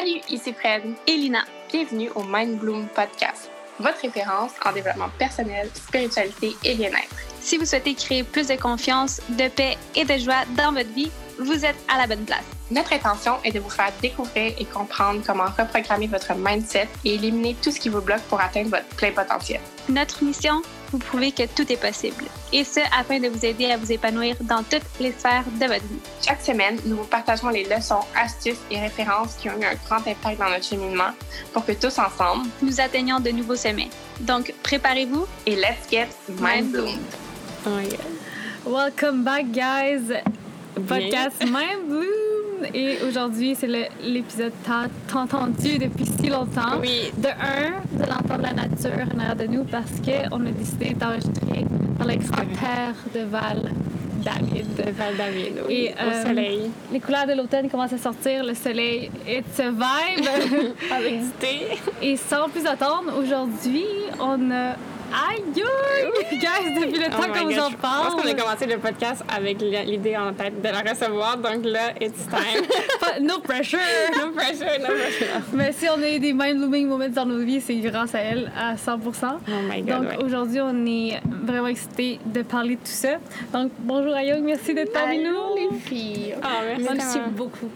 Salut, ici Fred. Et Lina. Bienvenue au Mind Bloom Podcast, votre référence en développement personnel, spiritualité et bien-être. Si vous souhaitez créer plus de confiance, de paix et de joie dans votre vie, vous êtes à la bonne place. Notre intention est de vous faire découvrir et comprendre comment reprogrammer votre mindset et éliminer tout ce qui vous bloque pour atteindre votre plein potentiel. Notre mission, vous prouver que tout est possible. Et ce, afin de vous aider à vous épanouir dans toutes les sphères de votre vie. Chaque semaine, nous vous partageons les leçons, astuces et références qui ont eu un grand impact dans notre cheminement pour que tous ensemble, nous atteignions de nouveaux sommets. Donc, préparez-vous et let's get mind bloomed. Oh God. Welcome back, guys. Podcast Mind Bloom. Et aujourd'hui, c'est l'épisode tant entendu depuis si longtemps. Oui. De un, de l'entendre la nature en arrière de nous parce qu'on a décidé d'enregistrer dans les grandes terres de Val David. De Val David, oui. Et, au euh, soleil. Les couleurs de l'automne commencent à sortir, le soleil, it's a vibe. Avec du thé. Et sans plus attendre, aujourd'hui, on a. Aïe! Guys, depuis le Oh temps my qu'on vous en Je parle. pense qu'on a commencé le podcast avec l'idée en tête de la recevoir, donc là, it's time. No pressure! no pressure, no pressure. Mais si on a eu des mind-blooming moments dans nos vies, c'est grâce à elle à 100 Oh my God, Donc ouais. aujourd'hui, on est vraiment excités de parler de tout ça. Donc bonjour Ayoung, merci d'être parmi nous. filles. Ah, merci. Beaucoup.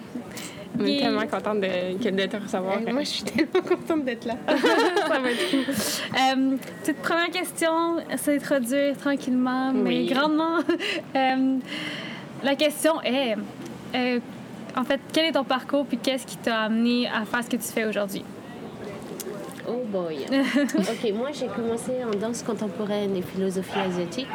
On est tellement contente de, te recevoir. Euh, moi, je suis tellement contente d'être là. Ça va être cool. Euh, petite première question, s'introduire tranquillement, mais Oui. grandement. Euh, la question est, euh, en fait, quel est ton parcours puis qu'est-ce qui t'a amené à faire ce que tu fais aujourd'hui? Oh boy. ok, moi, j'ai commencé en danse contemporaine et philosophie asiatique.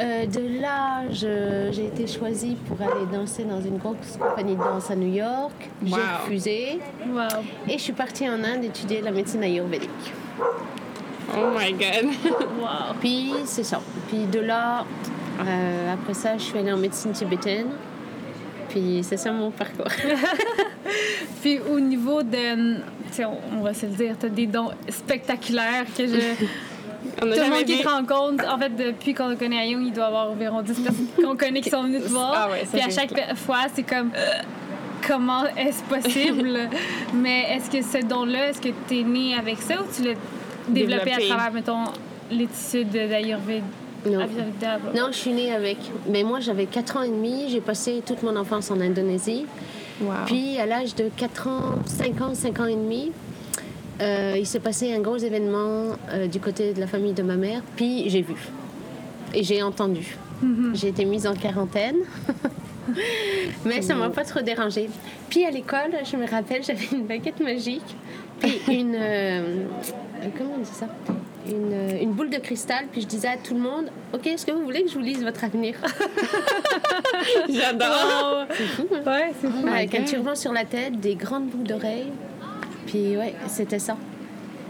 Euh, de là, j'ai été choisie pour aller danser dans une grosse compagnie de danse à New York. J'ai refusé Wow. et je suis partie en Inde étudier la médecine ayurvédique. Oh my God. Wow. Puis c'est ça. Puis de là, euh, après ça, je suis allée en médecine tibétaine. Puis c'est ça mon parcours. Puis au niveau de. tu sais, On, va se le dire, t'as des dons spectaculaires que je. On a Tout le monde qui vu- te rencontre, en fait, depuis qu'on connaît Ayung, il doit y avoir environ 10 personnes qu'on connaît qui sont venues te voir. Ah ouais, Puis à chaque clair. fois, c'est comme. Comment est-ce possible? Mais est-ce que ce don-là, est-ce que tu es né avec ça ou tu l'as développé, Développé. à travers, mettons, l'étude d'Ayurveda? Non. Non, je suis née avec. Mais moi, j'avais 4 ans et demi. J'ai passé toute mon enfance en Indonésie. Wow. Puis, à l'âge de 4 ans, 5 ans, 5 ans et demi, euh, il s'est passé un gros événement euh, du côté de la famille de ma mère. Puis, j'ai vu. Et j'ai entendu. J'ai été mise en quarantaine. Mais ça m'a pas trop dérangée. Puis, à l'école, je me rappelle, j'avais une baguette magique. Puis, une. euh, comment on dit ça? Une, une boule de cristal, puis je disais à tout le monde Ok, est-ce que vous voulez que je vous lise votre avenir J'adore. C'est fou, hein? Ouais, c'est fou. Avec un turban sur la tête, des grandes boucles d'oreilles. Puis ouais, c'était ça.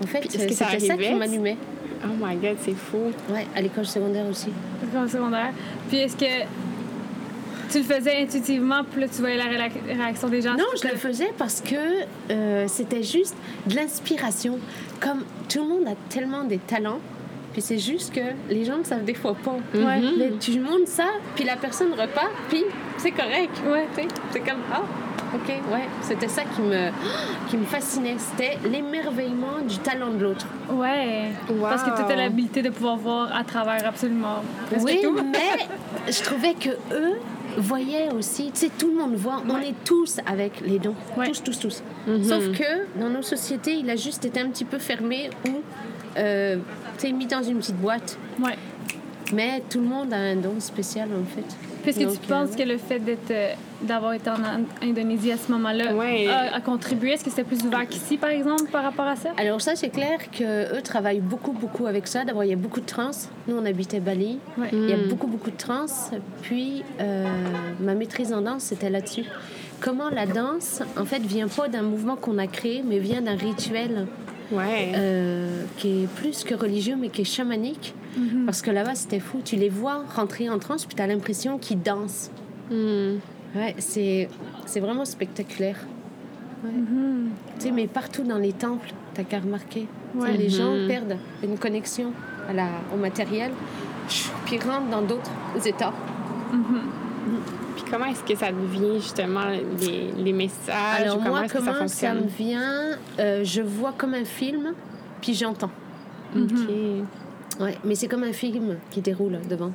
En fait, est-ce que ça c'était ça qui m'allumait. Oh my God, c'est fou. Ouais, à l'école secondaire aussi. Comme secondaire. Puis est-ce que tu le faisais intuitivement, puis là, tu voyais la réaction des gens? Non, je le faisais parce que euh, c'était juste de l'inspiration. Comme tout le monde a tellement des talents, puis c'est juste que les gens ne savent des fois pas. Ouais. Mais tu montres ça, puis la personne repart, puis c'est correct. Ouais. Tu sais, C'est comme, ah, ok, ouais. C'était ça qui me, qui me fascinait. C'était l'émerveillement du talent de l'autre. Ouais. Parce que tu as l'habilité de pouvoir voir à travers absolument Oui, tout. mais je trouvais que eux voyaient aussi, tu sais, tout le monde voit, on est tous avec les dons, Ouais. tous, tous, tous. Sauf que dans nos sociétés, il a juste été un petit peu fermé ou, euh, tu sais, mis dans une petite boîte. Ouais. Mais tout le monde a un don spécial, en fait. Puis est-ce que tu penses euh, que le fait d'être, euh, d'avoir été en Ind- Indonésie à ce moment-là Ouais. a, a contribué? Est-ce que c'était plus ouvert qu'ici, par exemple, par rapport à ça? Alors ça, c'est clair qu'eux travaillent beaucoup, beaucoup avec ça. D'abord, il y a beaucoup de trans. Nous, on habitait Bali. Ouais. Il y a beaucoup, beaucoup de trans. Puis, euh, ma maîtrise en danse, c'était là-dessus. Comment la danse, en fait, vient pas d'un mouvement qu'on a créé, mais vient d'un rituel Ouais. euh, qui est plus que religieux, mais qui est chamanique. Parce que là-bas, c'était fou. Tu les vois rentrer en transe, puis tu as l'impression qu'ils dansent. Hmm. Ouais, c'est c'est vraiment spectaculaire. Ouais. Tu sais, mais partout dans les temples, t'as qu'à remarquer. Ouais. Les gens perdent une connexion à la, au matériel, puis rentrent dans d'autres états. Puis comment est-ce que ça devient justement les, les messages? Alors ou comment moi, est-ce que comment ça ça, fonctionne? me vient euh, Je vois comme un film, puis j'entends. OK. Ouais, mais c'est comme un film qui déroule devant.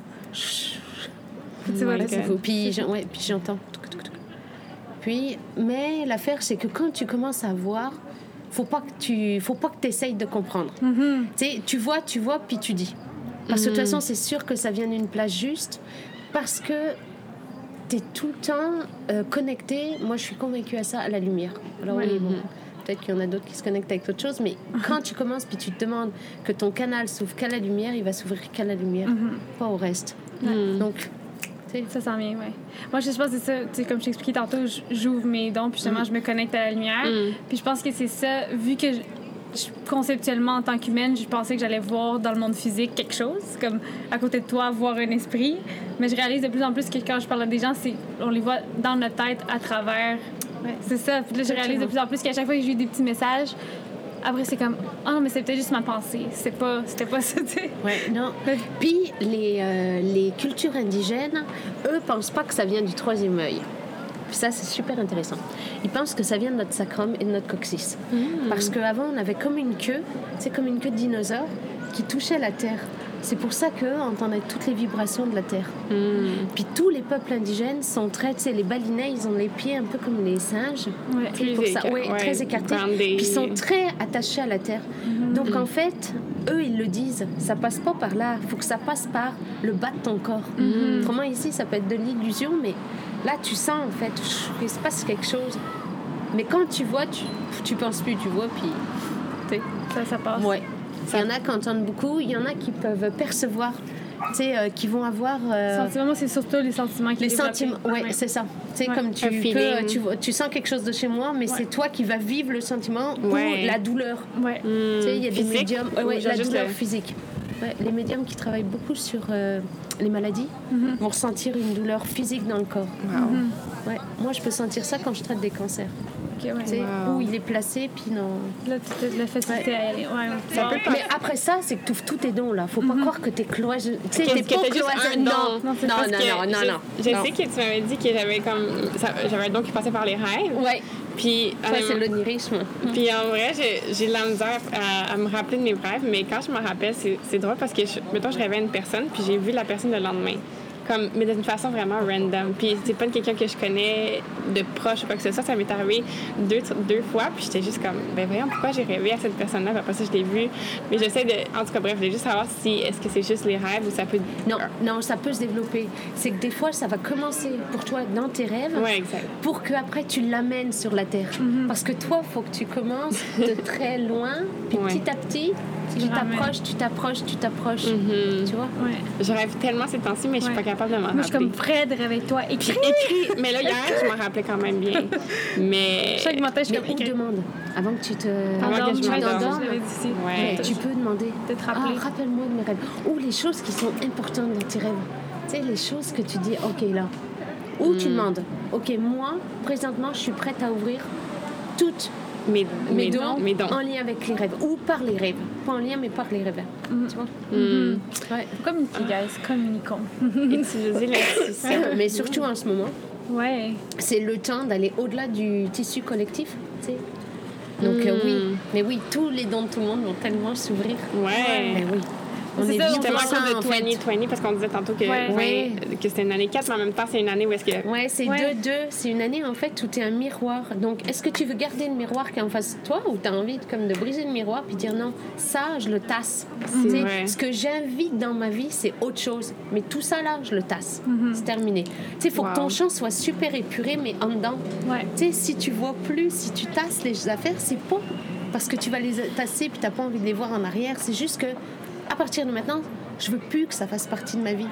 My là, C'est fou. Puis, j'en- ouais, puis j'entends. Puis, mais l'affaire, c'est que quand tu commences à voir, faut pas que tu, faut pas que tu essayes de comprendre. Mhm. Tu vois, tu vois, puis tu dis. Parce que de toute Mhm. façon, c'est sûr que ça vient d'une place juste. Parce que tu es tout le temps euh, connecté. Moi, je suis convaincue à ça, à la lumière. Alors, oui, bon. Peut-être qu'il y en a d'autres qui se connectent avec autre chose, mais quand tu commences puis tu te demandes que ton canal s'ouvre qu'à la lumière, il va s'ouvrir qu'à la lumière, pas au reste. Hmm. Donc, tu sais, Ça s'en vient, oui. Moi, je pense que c'est ça. Tu sais, comme je t'expliquais tantôt, j'ouvre mes dons, puis justement, je me connecte à la lumière. Mm. Puis je pense que c'est ça, vu que conceptuellement, en tant qu'humaine, je pensais que j'allais voir dans le monde physique quelque chose, comme à côté de toi, voir un esprit. Mais je réalise de plus en plus que quand je parle à des gens, on les voit dans notre tête à travers. C'est ça. Puis là, je réalise de plus en plus qu'à chaque fois que j'ai eu des petits messages, après, c'est comme, ah, non, mais c'est peut-être juste ma pensée. C'est pas, c'était pas ça, tu sais. Ouais, non. Puis les, euh, les cultures indigènes, eux, pensent pas que ça vient du troisième œil. Puis ça, c'est super intéressant. Ils pensent que ça vient de notre sacrum et de notre coccyx. Parce qu'avant, on avait comme une queue, c'est comme une queue de dinosaure qui touchait la terre. C'est pour ça qu'eux entendaient toutes les vibrations de la terre. Hmm. Puis tous les peuples indigènes sont très, tu sais, les balinais, ils ont les pieds un peu comme les singes. Ouais. Sais, pour ça, éca- ouais, ouais, très écartés. Puis ils sont très attachés à la terre. Donc en fait, eux, ils le disent, ça passe pas par là, il faut que ça passe par le bas de ton corps. Autrement, ici, ça peut être de l'illusion, mais là, tu sens en fait qu'il se passe quelque chose. Mais quand tu vois, tu, tu penses plus, tu vois, puis. Ça, ça passe. Ouais. Il y en a qui entendent beaucoup, il y en a qui peuvent percevoir, euh, qui vont avoir. euh, c'est surtout les sentiments qui les sentiments, ouais, c'est ça. Tu sais, Ouais. comme tu peux, tu, sens quelque chose de chez moi, mais c'est toi qui vas vivre le sentiment Ouais. ou la douleur. Ouais. Tu sais, il y a des médiums, la douleur le- physique. Ouais, les médiums qui travaillent beaucoup sur euh, les maladies Mhm. vont ressentir une douleur physique dans le corps. Wow. Ouais. Moi, je peux sentir ça quand je traite des cancers. Ouais. Wow. où il est placé, puis non. Là, la facilité à y aller. Ouais. Ça peut pas- Mais après ça, c'est que tu ouvres tous tes dons là. Faut pas croire que t'es cloisonné. Tu sais, t'es pas t'as juste un cloisonné. don. Non, Non, non, non, non, non, je, non. Je non. sais que tu m'avais dit que j'avais comme j'avais un don qui passait par les rêves. Ouais, Puis ça c'est honnêtement- l'onirisme. Puis en vrai, j'ai- de la misère à, à me rappeler de mes rêves, mais quand je me rappelle, c'est c'est drôle parce que, je, mettons, je rêvais à une personne, puis j'ai vu la personne le lendemain. Comme, mais d'une façon vraiment random. Puis c'est pas quelqu'un que je connais de proche ou quoi que ce soit. Ça m'est arrivé deux, deux fois, puis j'étais juste comme, ben voyons, pourquoi j'ai rêvé à cette personne-là, puis après ça, je l'ai vue. Mais j'essaie de. En tout cas, bref, je voulais juste savoir si est-ce que c'est juste les rêves ou ça peut. Non, non, ça peut se développer. C'est que des fois, ça va commencer pour toi dans tes rêves. Ouais, exact. Pour que après tu l'amènes sur la terre. Parce que toi, faut que tu commences de très loin, puis Ouais. petit à petit, tu t'approches, tu t'approches, tu t'approches. Mhm. Tu vois? Ouais. Je rêve tellement ces temps-ci, mais je suis pas capable de m'en Moi, je suis comme. Fred, réveille-toi, écris. Mais là, hier, je m'en rappelais quand même bien. Mais. Chaque matin, je suis comme écris. demande avant que tu te. Avant que je m'endorme. Ouais. Tu peux demander. De te Ah, rappeler. rappelle-moi de mes rêves. Ou les choses qui sont importantes dans tes rêves. Tu sais, les choses que tu dis, OK, là. Ou tu demandes, OK, moi, présentement, je suis prête à ouvrir toutes Mes, mes mes dons, dons. Mes dons. en lien avec les rêves. Ou par les rêves. Pas en lien, mais par les rêves. Tu vois? Hmm. Ouais. Communiquer, guys, communiquons. Utiliser l'intuition. mais surtout en ce moment, Ouais. c'est le temps d'aller au-delà du tissu collectif. tu sais. Donc, euh, oui. Mais oui, tous les dons de tout le monde vont tellement s'ouvrir. Ouais. Mais oui. On C'est est ça, Justement ça, de fait. 2020, parce qu'on disait tantôt que, Ouais. ouais, que c'était une année 4, mais en même temps, c'est une année où est-ce que. Ouais, c'est Ouais. 2-2. C'est une année en fait où tu es un miroir. Donc, est-ce que tu veux garder le miroir qui est en face de toi ou tu as envie de, comme de briser le miroir puis dire non, ça, je le tasse. Tu vrai. Ce que j'invite dans ma vie, c'est autre chose. Mais tout ça là, je le tasse. C'est terminé. Tu sais, il faut Wow. que ton champ soit super épuré, mais en dedans. Ouais. Tu sais, si tu vois plus, si tu tasses les affaires, c'est pas parce que tu vas les tasser puis t'as pas envie de les voir en arrière. C'est juste que à partir de maintenant, je veux plus que ça fasse partie de ma vie.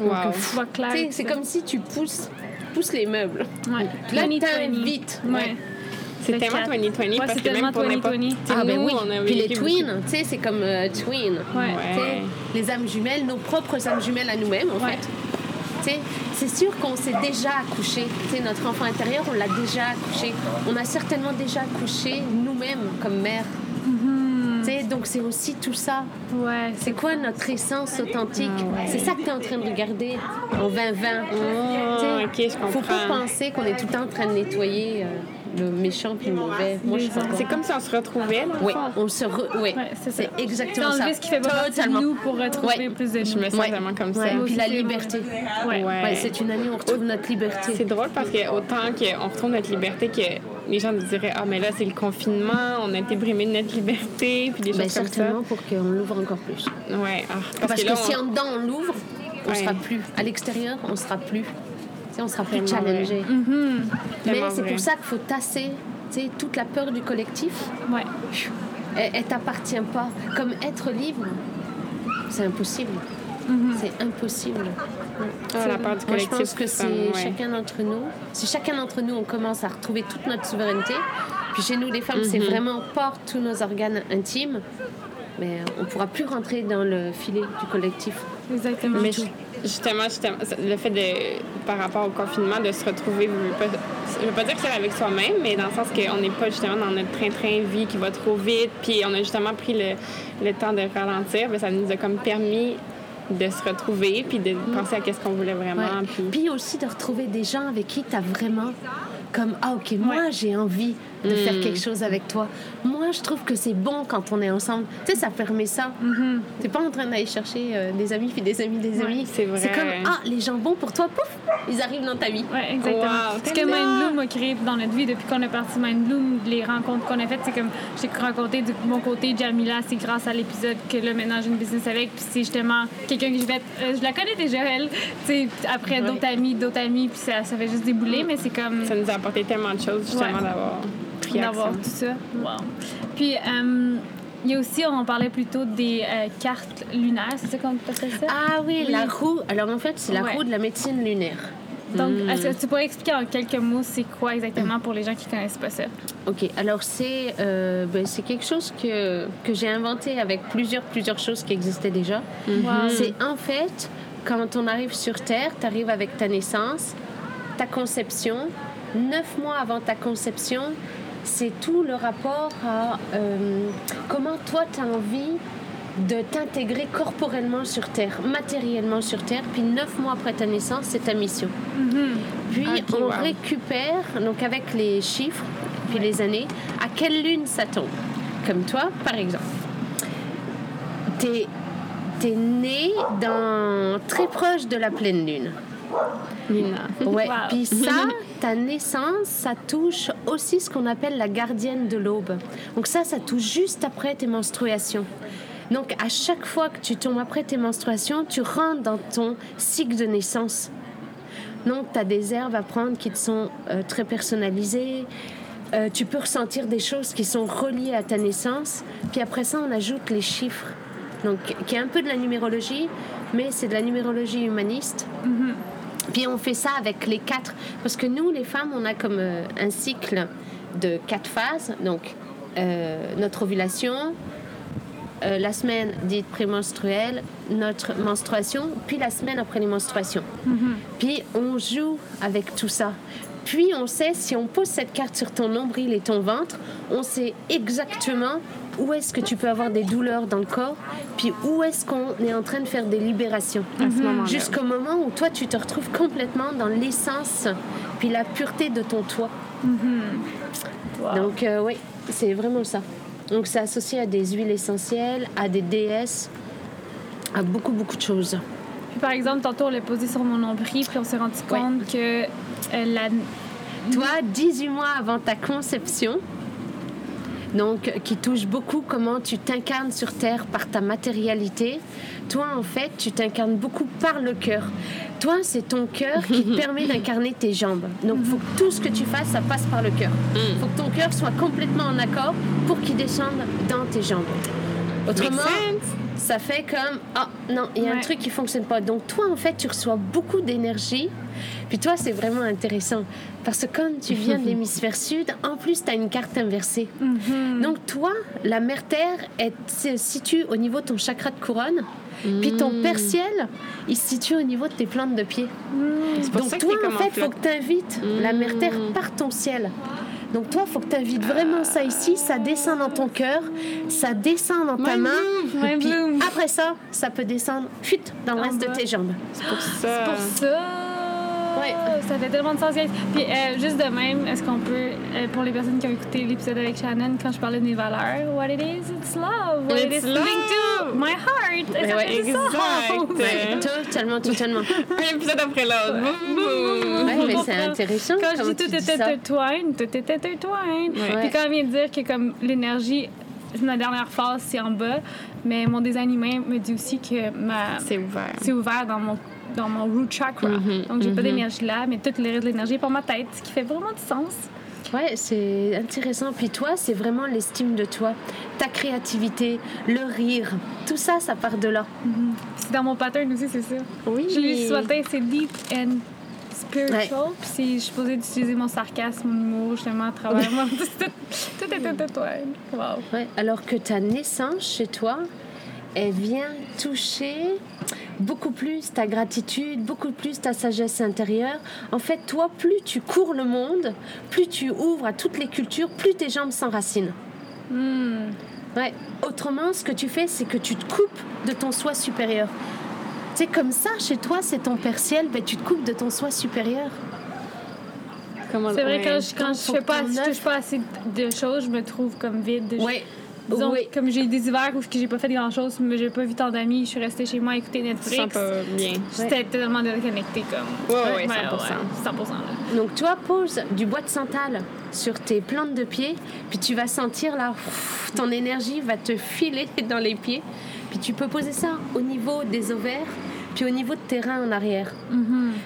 Wow. Tu vois clair. Tu sais, c'est comme si tu pousses, pousses les meubles. Ouais. Là, 2020. t'invites. Ouais. C'est Le tellement quatre. 2020 Ouais, parce c'est que même tellement pour n'importe 2020. tu sais, Ah ben nous, oui. on a Puis les twins, tu sais, c'est comme euh, twin. Ouais. Ouais. Les âmes jumelles, nos propres âmes jumelles à nous-mêmes, en Ouais. fait. Tu sais, c'est sûr qu'on s'est déjà accouché. Tu sais, notre enfant intérieur, on l'a déjà accouché. On a certainement déjà accouché nous-mêmes comme mère. Donc c'est aussi tout ça. Ouais. C'est quoi notre essence authentique? Ah ouais. C'est ça que tu es en train de regarder en 2020. Tu sais, ouais. ok, je Faut pas penser qu'on est tout le temps en train de nettoyer euh, le méchant puis le mauvais. Moi, je suis pas C'est comme si on se retrouvait, le Oui, on se re... oui. Ouais, c'est ça. c'est exactement ça. enlever ce qui fait pas de Totalement. nous pour retrouver Ouais. plus de nous. Je me sens Ouais. vraiment comme ça. Puis la c'est liberté. Ouais. C'est une année où on retrouve notre liberté. C'est drôle parce que autant qu'on retrouve notre liberté que les gens nous diraient Ah, mais là, c'est le confinement, on a été brimés de notre liberté, puis des Ben, choses comme ça. certainement pour qu'on l'ouvre encore plus. Ouais, ah, parce, Parce, que, que, là, si on- en dedans on l'ouvre, on Ouais. sera plus. À l'extérieur, on sera plus. Tu sais, on sera plus challengé. Mais Tellement c'est pour ça qu'il faut tasser tu sais, toute la peur du collectif. Ouais. Elle, elle t'appartient pas. Comme être libre, c'est impossible. C'est impossible. Ah, la peur du Moi, je collectif. pense que c'est ouais. chacun d'entre nous. Si chacun d'entre nous, on commence à retrouver toute notre souveraineté, puis chez nous, les femmes, Mhm. c'est vraiment porte tous nos organes intimes, mais on pourra plus rentrer dans le filet du collectif. Exactement. Mais ju- justement, justement, le fait de, par rapport au confinement, de se retrouver, je je veux pas dire que c'est avec soi-même, mais dans le sens qu'on n'est pas justement dans notre train-train vie qui va trop vite, puis on a justement pris le, le temps de ralentir, mais ça nous a comme permis de se retrouver, puis de penser à qu'est-ce qu'on voulait vraiment. Ouais. Puis... Puis aussi de retrouver des gens avec qui tu as vraiment comme ah ok moi j'ai envie de faire quelque chose avec toi moi je trouve que c'est bon quand on est ensemble tu sais ça permet ça t'es pas en train d'aller chercher euh, des amis puis des amis des amis c'est vrai. comme ah les gens bons pour toi pouf ils arrivent dans ta vie Ouais, exactement. Wow, Ce que. Mindbloom a créé dans notre vie depuis qu'on est parti Mindbloom, les rencontres qu'on a faites, c'est comme j'ai rencontré de mon côté Jamila, c'est grâce à l'épisode que là maintenant j'ai une business avec, puis c'est justement quelqu'un que je vais, euh, je la connais déjà elle, tu sais, après Ouais. d'autres amis, d'autres amis, puis ça, ça fait juste débouler, mais c'est comme Ça nous a apporté tellement de choses, justement, Ouais. d'avoir d'avoir tout ça. Wow. Puis euh, il y a aussi, on parlait plutôt des euh, cartes lunaires, c'est ça qu'on appelle ça? ah oui, Oui. la roue alors en fait c'est la Ouais. roue de la médecine lunaire Donc, Hmm. est-ce que tu pourrais expliquer en quelques mots c'est quoi exactement pour les gens qui connaissent pas ça? Ok, alors c'est euh, ben, c'est quelque chose que, que j'ai inventé avec plusieurs, plusieurs choses qui existaient déjà. Wow. C'est en fait, quand on arrive sur Terre, tu arrives avec ta naissance, ta conception. Neuf mois avant ta conception, c'est tout le rapport à euh, comment toi tu as envie de t'intégrer corporellement sur Terre, matériellement sur Terre. Puis neuf mois après ta naissance, c'est ta mission. Puis Ok, on wow. récupère, donc avec les chiffres, puis les années, à quelle lune ça tombe. Comme toi, par exemple. T'es es né dans, très proche de la pleine lune. Lina. Ouais. Wow. Puis ça, ta naissance, ça touche aussi ce qu'on appelle la gardienne de l'aube. Donc ça, ça touche juste après tes menstruations. Donc à chaque fois que tu tombes après tes menstruations, tu rentres dans ton cycle de naissance. Donc tu as des herbes à prendre qui te sont euh, très personnalisées. Euh, tu peux ressentir des choses qui sont reliées à ta naissance. Puis après ça, on ajoute les chiffres. Donc, qui est un peu de la numérologie, mais c'est de la numérologie humaniste. Puis on fait ça avec les quatre. Parce que nous, les femmes, on a comme euh, un cycle de quatre phases. Donc, euh, notre ovulation, euh, la semaine dite prémenstruelle, notre menstruation, puis la semaine après les menstruations. Puis on joue avec tout ça. Puis on sait, si on pose cette carte sur ton nombril et ton ventre, on sait exactement où est-ce que tu peux avoir des douleurs dans le corps, puis où est-ce qu'on est en train de faire des libérations. Jusqu'au moment où toi, tu te retrouves complètement dans l'essence, puis la pureté de ton toi. Wow. Donc, euh, oui, c'est vraiment ça. Donc, c'est associé à des huiles essentielles, à des déesses, à beaucoup, beaucoup de choses. Puis, par exemple, tantôt, on l'a posé sur mon nombril, puis on s'est rendu Ouais. compte que euh, la... Toi, 18 mois avant ta conception, donc qui touche beaucoup comment tu t'incarnes sur Terre par ta matérialité, toi, en fait, tu t'incarnes beaucoup par le cœur. Toi, c'est ton cœur qui te permet d'incarner tes jambes. Donc, il faut que tout ce que tu fasses, ça passe par le cœur. Il faut que ton cœur soit complètement en accord pour qu'il descende dans tes jambes. Autrement. Ça fait comme ah non il y a un truc qui fonctionne pas. Donc toi en fait tu reçois beaucoup d'énergie. Puis toi c'est vraiment intéressant. Parce que comme tu viens de l'hémisphère sud en plus tu as une carte inversée. Donc toi la mère terre elle se situe au niveau de ton chakra de couronne puis ton père ciel il se situe au niveau de tes plantes de pied C'est pour donc ça toi en fait flotte. faut que tu invites la mère terre par ton ciel. Donc toi, faut que tu invites vraiment ça ici, ça descend dans ton cœur, ça descend dans ta main, bloom, mind puis bloom. après ça, ça peut descendre fuite dans le reste de tes jambes. C'est pour ça. Pour ça... Ouais. Ça fait tellement de sens. guys. Puis euh, juste de même, est-ce qu'on peut, euh, pour les personnes qui ont écouté l'épisode avec Shannon, quand je parlais de mes valeurs, what it is, it's love. What it It's is linked to love. my heart. Et ça ouais, fait exact. Ouais, totalement, totalement. Un épisode après l'autre. Boum, boum. Ouais, mais c'est intéressant. Quand je dis tout était intertwined, tout était intertwined. Puis quand on vient de dire que comme l'énergie, ma dernière phase, c'est en bas, mais mon design humain me dit aussi que ma C'est ouvert. c'est ouvert dans mon dans mon root chakra. Mhm, Donc j'ai pas mhm. d'énergie là, mais tout le reste de l'énergie est pour ma tête, ce qui fait vraiment du sens. Ouais, c'est intéressant. Puis toi, c'est vraiment l'estime de toi, ta créativité, le rire. Tout ça, ça part de là. C'est dans mon pattern aussi, c'est ça. Oui. Je ce matin, c'est deep and spiritual. Puis c'est- je suis supposée d'utiliser mon sarcasme, mon humour, justement, à travers moi. tout, tout est intertwined. Wow. Ouais, alors que ta naissance chez toi, elle vient toucher beaucoup plus ta gratitude, beaucoup plus ta sagesse intérieure. En fait, toi, plus tu cours le monde, plus tu ouvres à toutes les cultures, plus tes jambes s'enracinent. Hmm. Ouais. Autrement, ce que tu fais, c'est que tu te coupes de ton soi supérieur. C'est comme ça, chez toi, c'est ton père ciel, ben, tu te coupes de ton soi supérieur. C'est vrai, ouais. quand je, quand je fais pas, je touche pas assez de choses, je me trouve comme vide. Je- Ouais. Disons, Oui. comme j'ai des hivers où j'ai pas fait grand chose, mais j'ai pas vu tant d'amis, je suis restée chez moi à écouter Netflix. pas bien. J'étais tellement déconnectée comme. Ouais, ouais, 100%. 100%. là. Donc toi, pose du bois de santal sur tes plantes de pied, puis tu vas sentir là, ton énergie va te filer dans les pieds. Puis tu peux poser ça au niveau des ovaires, puis au niveau de tes reins en arrière.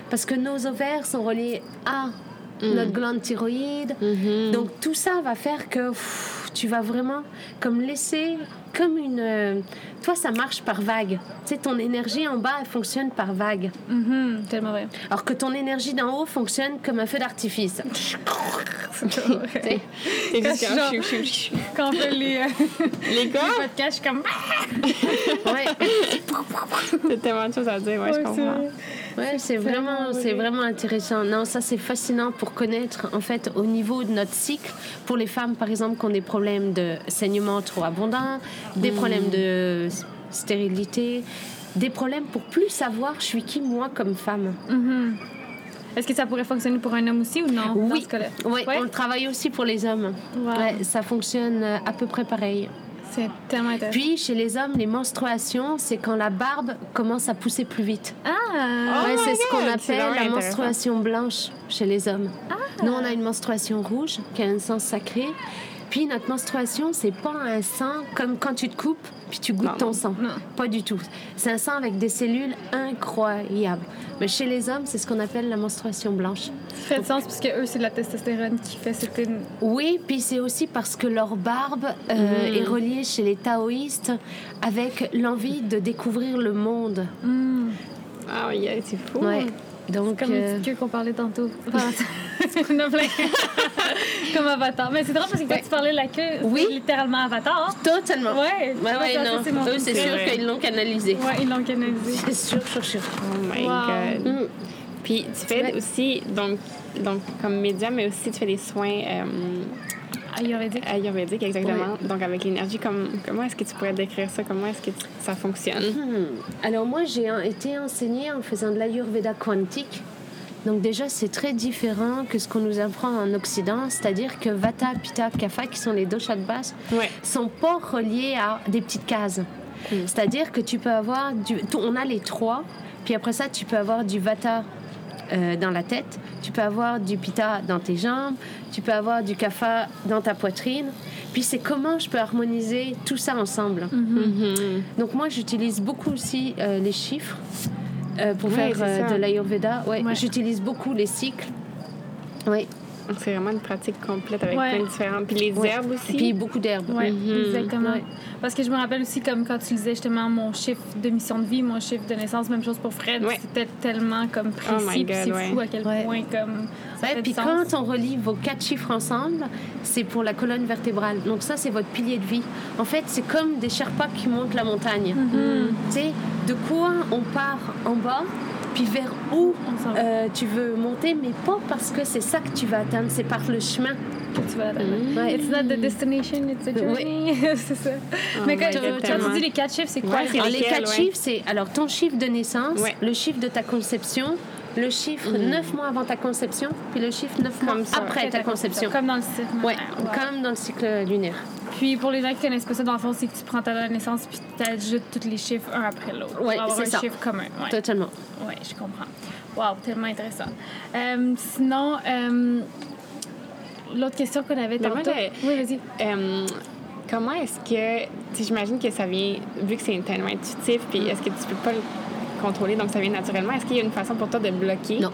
Parce que nos ovaires sont reliés à notre glande thyroïde. Donc tout ça va faire que tu vas vraiment comme laisser comme une... euh, toi, ça marche par vague. Tu sais, ton énergie en bas, elle fonctionne par vague. Mhm, tellement vrai. Alors que ton énergie d'en haut fonctionne comme un feu d'artifice. C'est chou. Quand on fait les, euh, Les les gars, podcasts, je suis comme. Ouais, c'est tellement de choses à dire, ouais, je Ouais, comprends. ouais c'est vraiment, c'est vraiment intéressant. Non, ça c'est fascinant pour connaître en fait au niveau de notre cycle. Pour les femmes, par exemple, qui ont des problèmes de saignement trop abondant, des problèmes de stérilité, des problèmes pour plus savoir je suis qui moi comme femme. Mhm. Est-ce que ça pourrait fonctionner pour un homme aussi ou non? Dans Oui. ce cas-là? Ouais, Ouais. on le travaille aussi pour les hommes. Wow. Ouais, ça fonctionne euh, à peu près pareil. C'est tellement intéressant. Puis chez les hommes, les menstruations, c'est quand la barbe commence à pousser plus vite. ah! Oh Ouais, c'est ce qu'on appelle la menstruation blanche chez les hommes. Ah. Nous, on a une menstruation rouge qui a un sang sacré. Puis notre menstruation, c'est pas un sang comme quand tu te coupes puis tu goûtes Non, ton non. sang. Non. Pas du tout. C'est un sang avec des cellules incroyables. Mais chez les hommes, c'est ce qu'on appelle la menstruation blanche. Ça fait sens parce que eux, c'est de la testostérone qui fait cette. Oui, puis c'est aussi parce que leur barbe euh, Mm. est reliée chez les taoïstes avec l'envie de découvrir le monde. Hmm. Ah, oui, c'est fou. Ouais. Donc, Comme euh, une petite queue qu'on parlait tantôt. Enfin, a plein. Comme Avatar. Mais c'est drôle parce que quand tu parlais de la queue, Oui. c'est littéralement Avatar. totalement. Ouais. Ouais, ouais, Ça, ça, non. c'est Eux, sûr qu'ils l'ont canalisé. Ouais, ils l'ont canalisé. C'est sûr, sûr, sûr. Oh my Wow. God. Mm. Puis tu fais Ouais. aussi, donc, donc comme médium, mais aussi tu fais des soins euh, Ayurvédique. exactement. Donc avec l'énergie, comme, comment est-ce que tu pourrais décrire ça? Comment est-ce que tu- ça fonctionne? Hmm. Alors moi, j'ai été enseignée en faisant de l'ayurveda quantique. Donc déjà, c'est très différent que ce qu'on nous apprend en Occident, c'est-à-dire que Vata, Pitta, Kapha, qui sont les doshas de base, Ouais. sont pas reliés à des petites cases. C'est-à-dire que tu peux avoir du... On a les trois, puis après ça, tu peux avoir du Vata euh, dans la tête, tu peux avoir du Pitta dans tes jambes, tu peux avoir du Kapha dans ta poitrine. Puis c'est comment je peux harmoniser tout ça ensemble. Mhm. Donc moi, j'utilise beaucoup aussi euh, les chiffres euh, pour faire euh, de l'ayurveda. Ouais, Ouais. J'utilise beaucoup les cycles. Oui. Donc, C'est vraiment une pratique complète avec Ouais. plein de différentes. Puis les Ouais. herbes Et aussi. puis beaucoup d'herbes. Ouais, Mhm. exactement. Ouais. Parce que je me rappelle aussi, comme quand tu disais justement mon chiffre de mission de vie, mon chiffre de naissance, même chose pour Fred, Ouais. c'était tellement comme précis. Oh my puis God, c'est ouais. fou à quel Ouais. point comme ça Ouais, fait puis sens. quand on relie vos quatre chiffres ensemble, c'est pour la colonne vertébrale. Donc ça, c'est votre pilier de vie. En fait, c'est comme des Sherpas qui montent la montagne. Mhm. Tu sais, de quoi on part en bas, puis vers où euh, tu veux monter, mais pas parce que c'est ça que tu vas atteindre, c'est par le chemin. que tu vas atteindre. Ouais. It's not the destination, it's a journey. c'est ça. Mais quand, tu dis les quatre chiffres, c'est quoi? Ouais, c'est Alors, les quatre ouais? chiffres, c'est alors ton chiffre de naissance, Ouais. le chiffre de ta conception, le chiffre 9 mois avant ta conception, puis le chiffre 9 mois ça. après ta conception. Comme dans le cycle. Ouais, lunaire. comme dans le cycle lunaire. Puis pour les gens qui connaissent pas ça, dans le fond, c'est que tu prends ta date de naissance puis tu ajoutes tous les chiffres un après l'autre. Avoir c'est un ça. chiffre commun. Ouais. Totalement. Oui, je comprends. Wow, tellement intéressant. Euh, sinon, euh, l'autre question qu'on avait moi, tantôt. j'ai- Oui, vas-y. Euh, comment est-ce que. J'imagine que ça vient. Vu que c'est tellement intuitif, puis est-ce que tu peux pas le contrôler, donc ça vient naturellement. Est-ce qu'il y a une façon pour toi de bloquer? Non.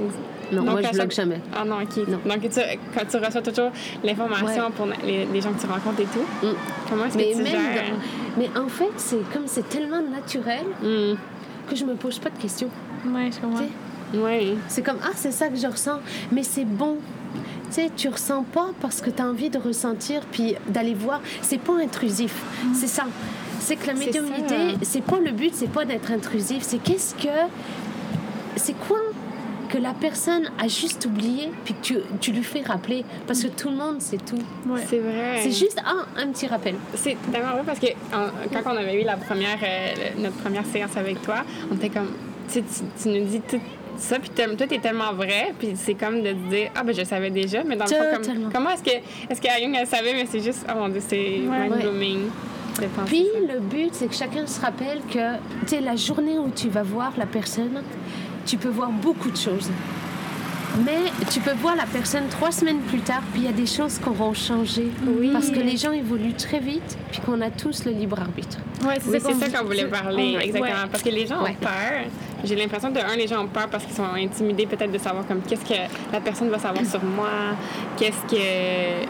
Non, moi, je chaque- bloque jamais. Ah non, ok. Non. Donc, tu, quand tu reçois toujours l'information Ouais. pour les, les gens que tu rencontres et tout, Mm. comment est-ce Mais que tu même gères? dans- Mais en fait, c'est comme c'est tellement naturel Mm. que je me pose pas de questions. Oui, je comprends. Oui. C'est comme, ah, c'est ça que je ressens, mais c'est bon. Tu sais, tu ressens pas parce que tu as envie de ressentir, puis d'aller voir. C'est pas intrusif. C'est ça. C'est que la médiumnité, ça. c'est pas le but, c'est pas d'être intrusif. C'est qu'est-ce que. C'est quoi que la personne a juste oublié, puis que tu, tu lui fais rappeler? Parce que tout le monde, c'est tout. Ouais. C'est vrai. C'est juste ah, un petit rappel. C'est tellement vrai parce que en- quand on avait eu la première, euh, notre première séance avec toi, on était comme, tu, sais, tu, tu nous dis tout ça, puis toi, t'es tellement vrai, puis c'est comme de te dire, ah ben je savais déjà, mais dans le fond, comme, comment est-ce que, est-ce qu'Ayung elle savait, mais c'est juste, oh mon dieu, c'est mind-blowing. de penser Puis le but, c'est que chacun se rappelle que, tu sais, la journée où tu vas voir la personne, tu peux voir beaucoup de choses. Mais tu peux voir la personne trois semaines plus tard, puis il y a des choses qui auront changé. Parce que les gens évoluent très vite, puis qu'on a tous le libre arbitre. Ouais, Oui, c'est ça qu'on voulait c'est- parler, exactement. Ouais. Parce que les gens Ouais. ont peur. J'ai l'impression de un, les gens ont peur parce qu'ils sont intimidés peut-être de savoir comme qu'est-ce que la personne va savoir sur moi, qu'est-ce que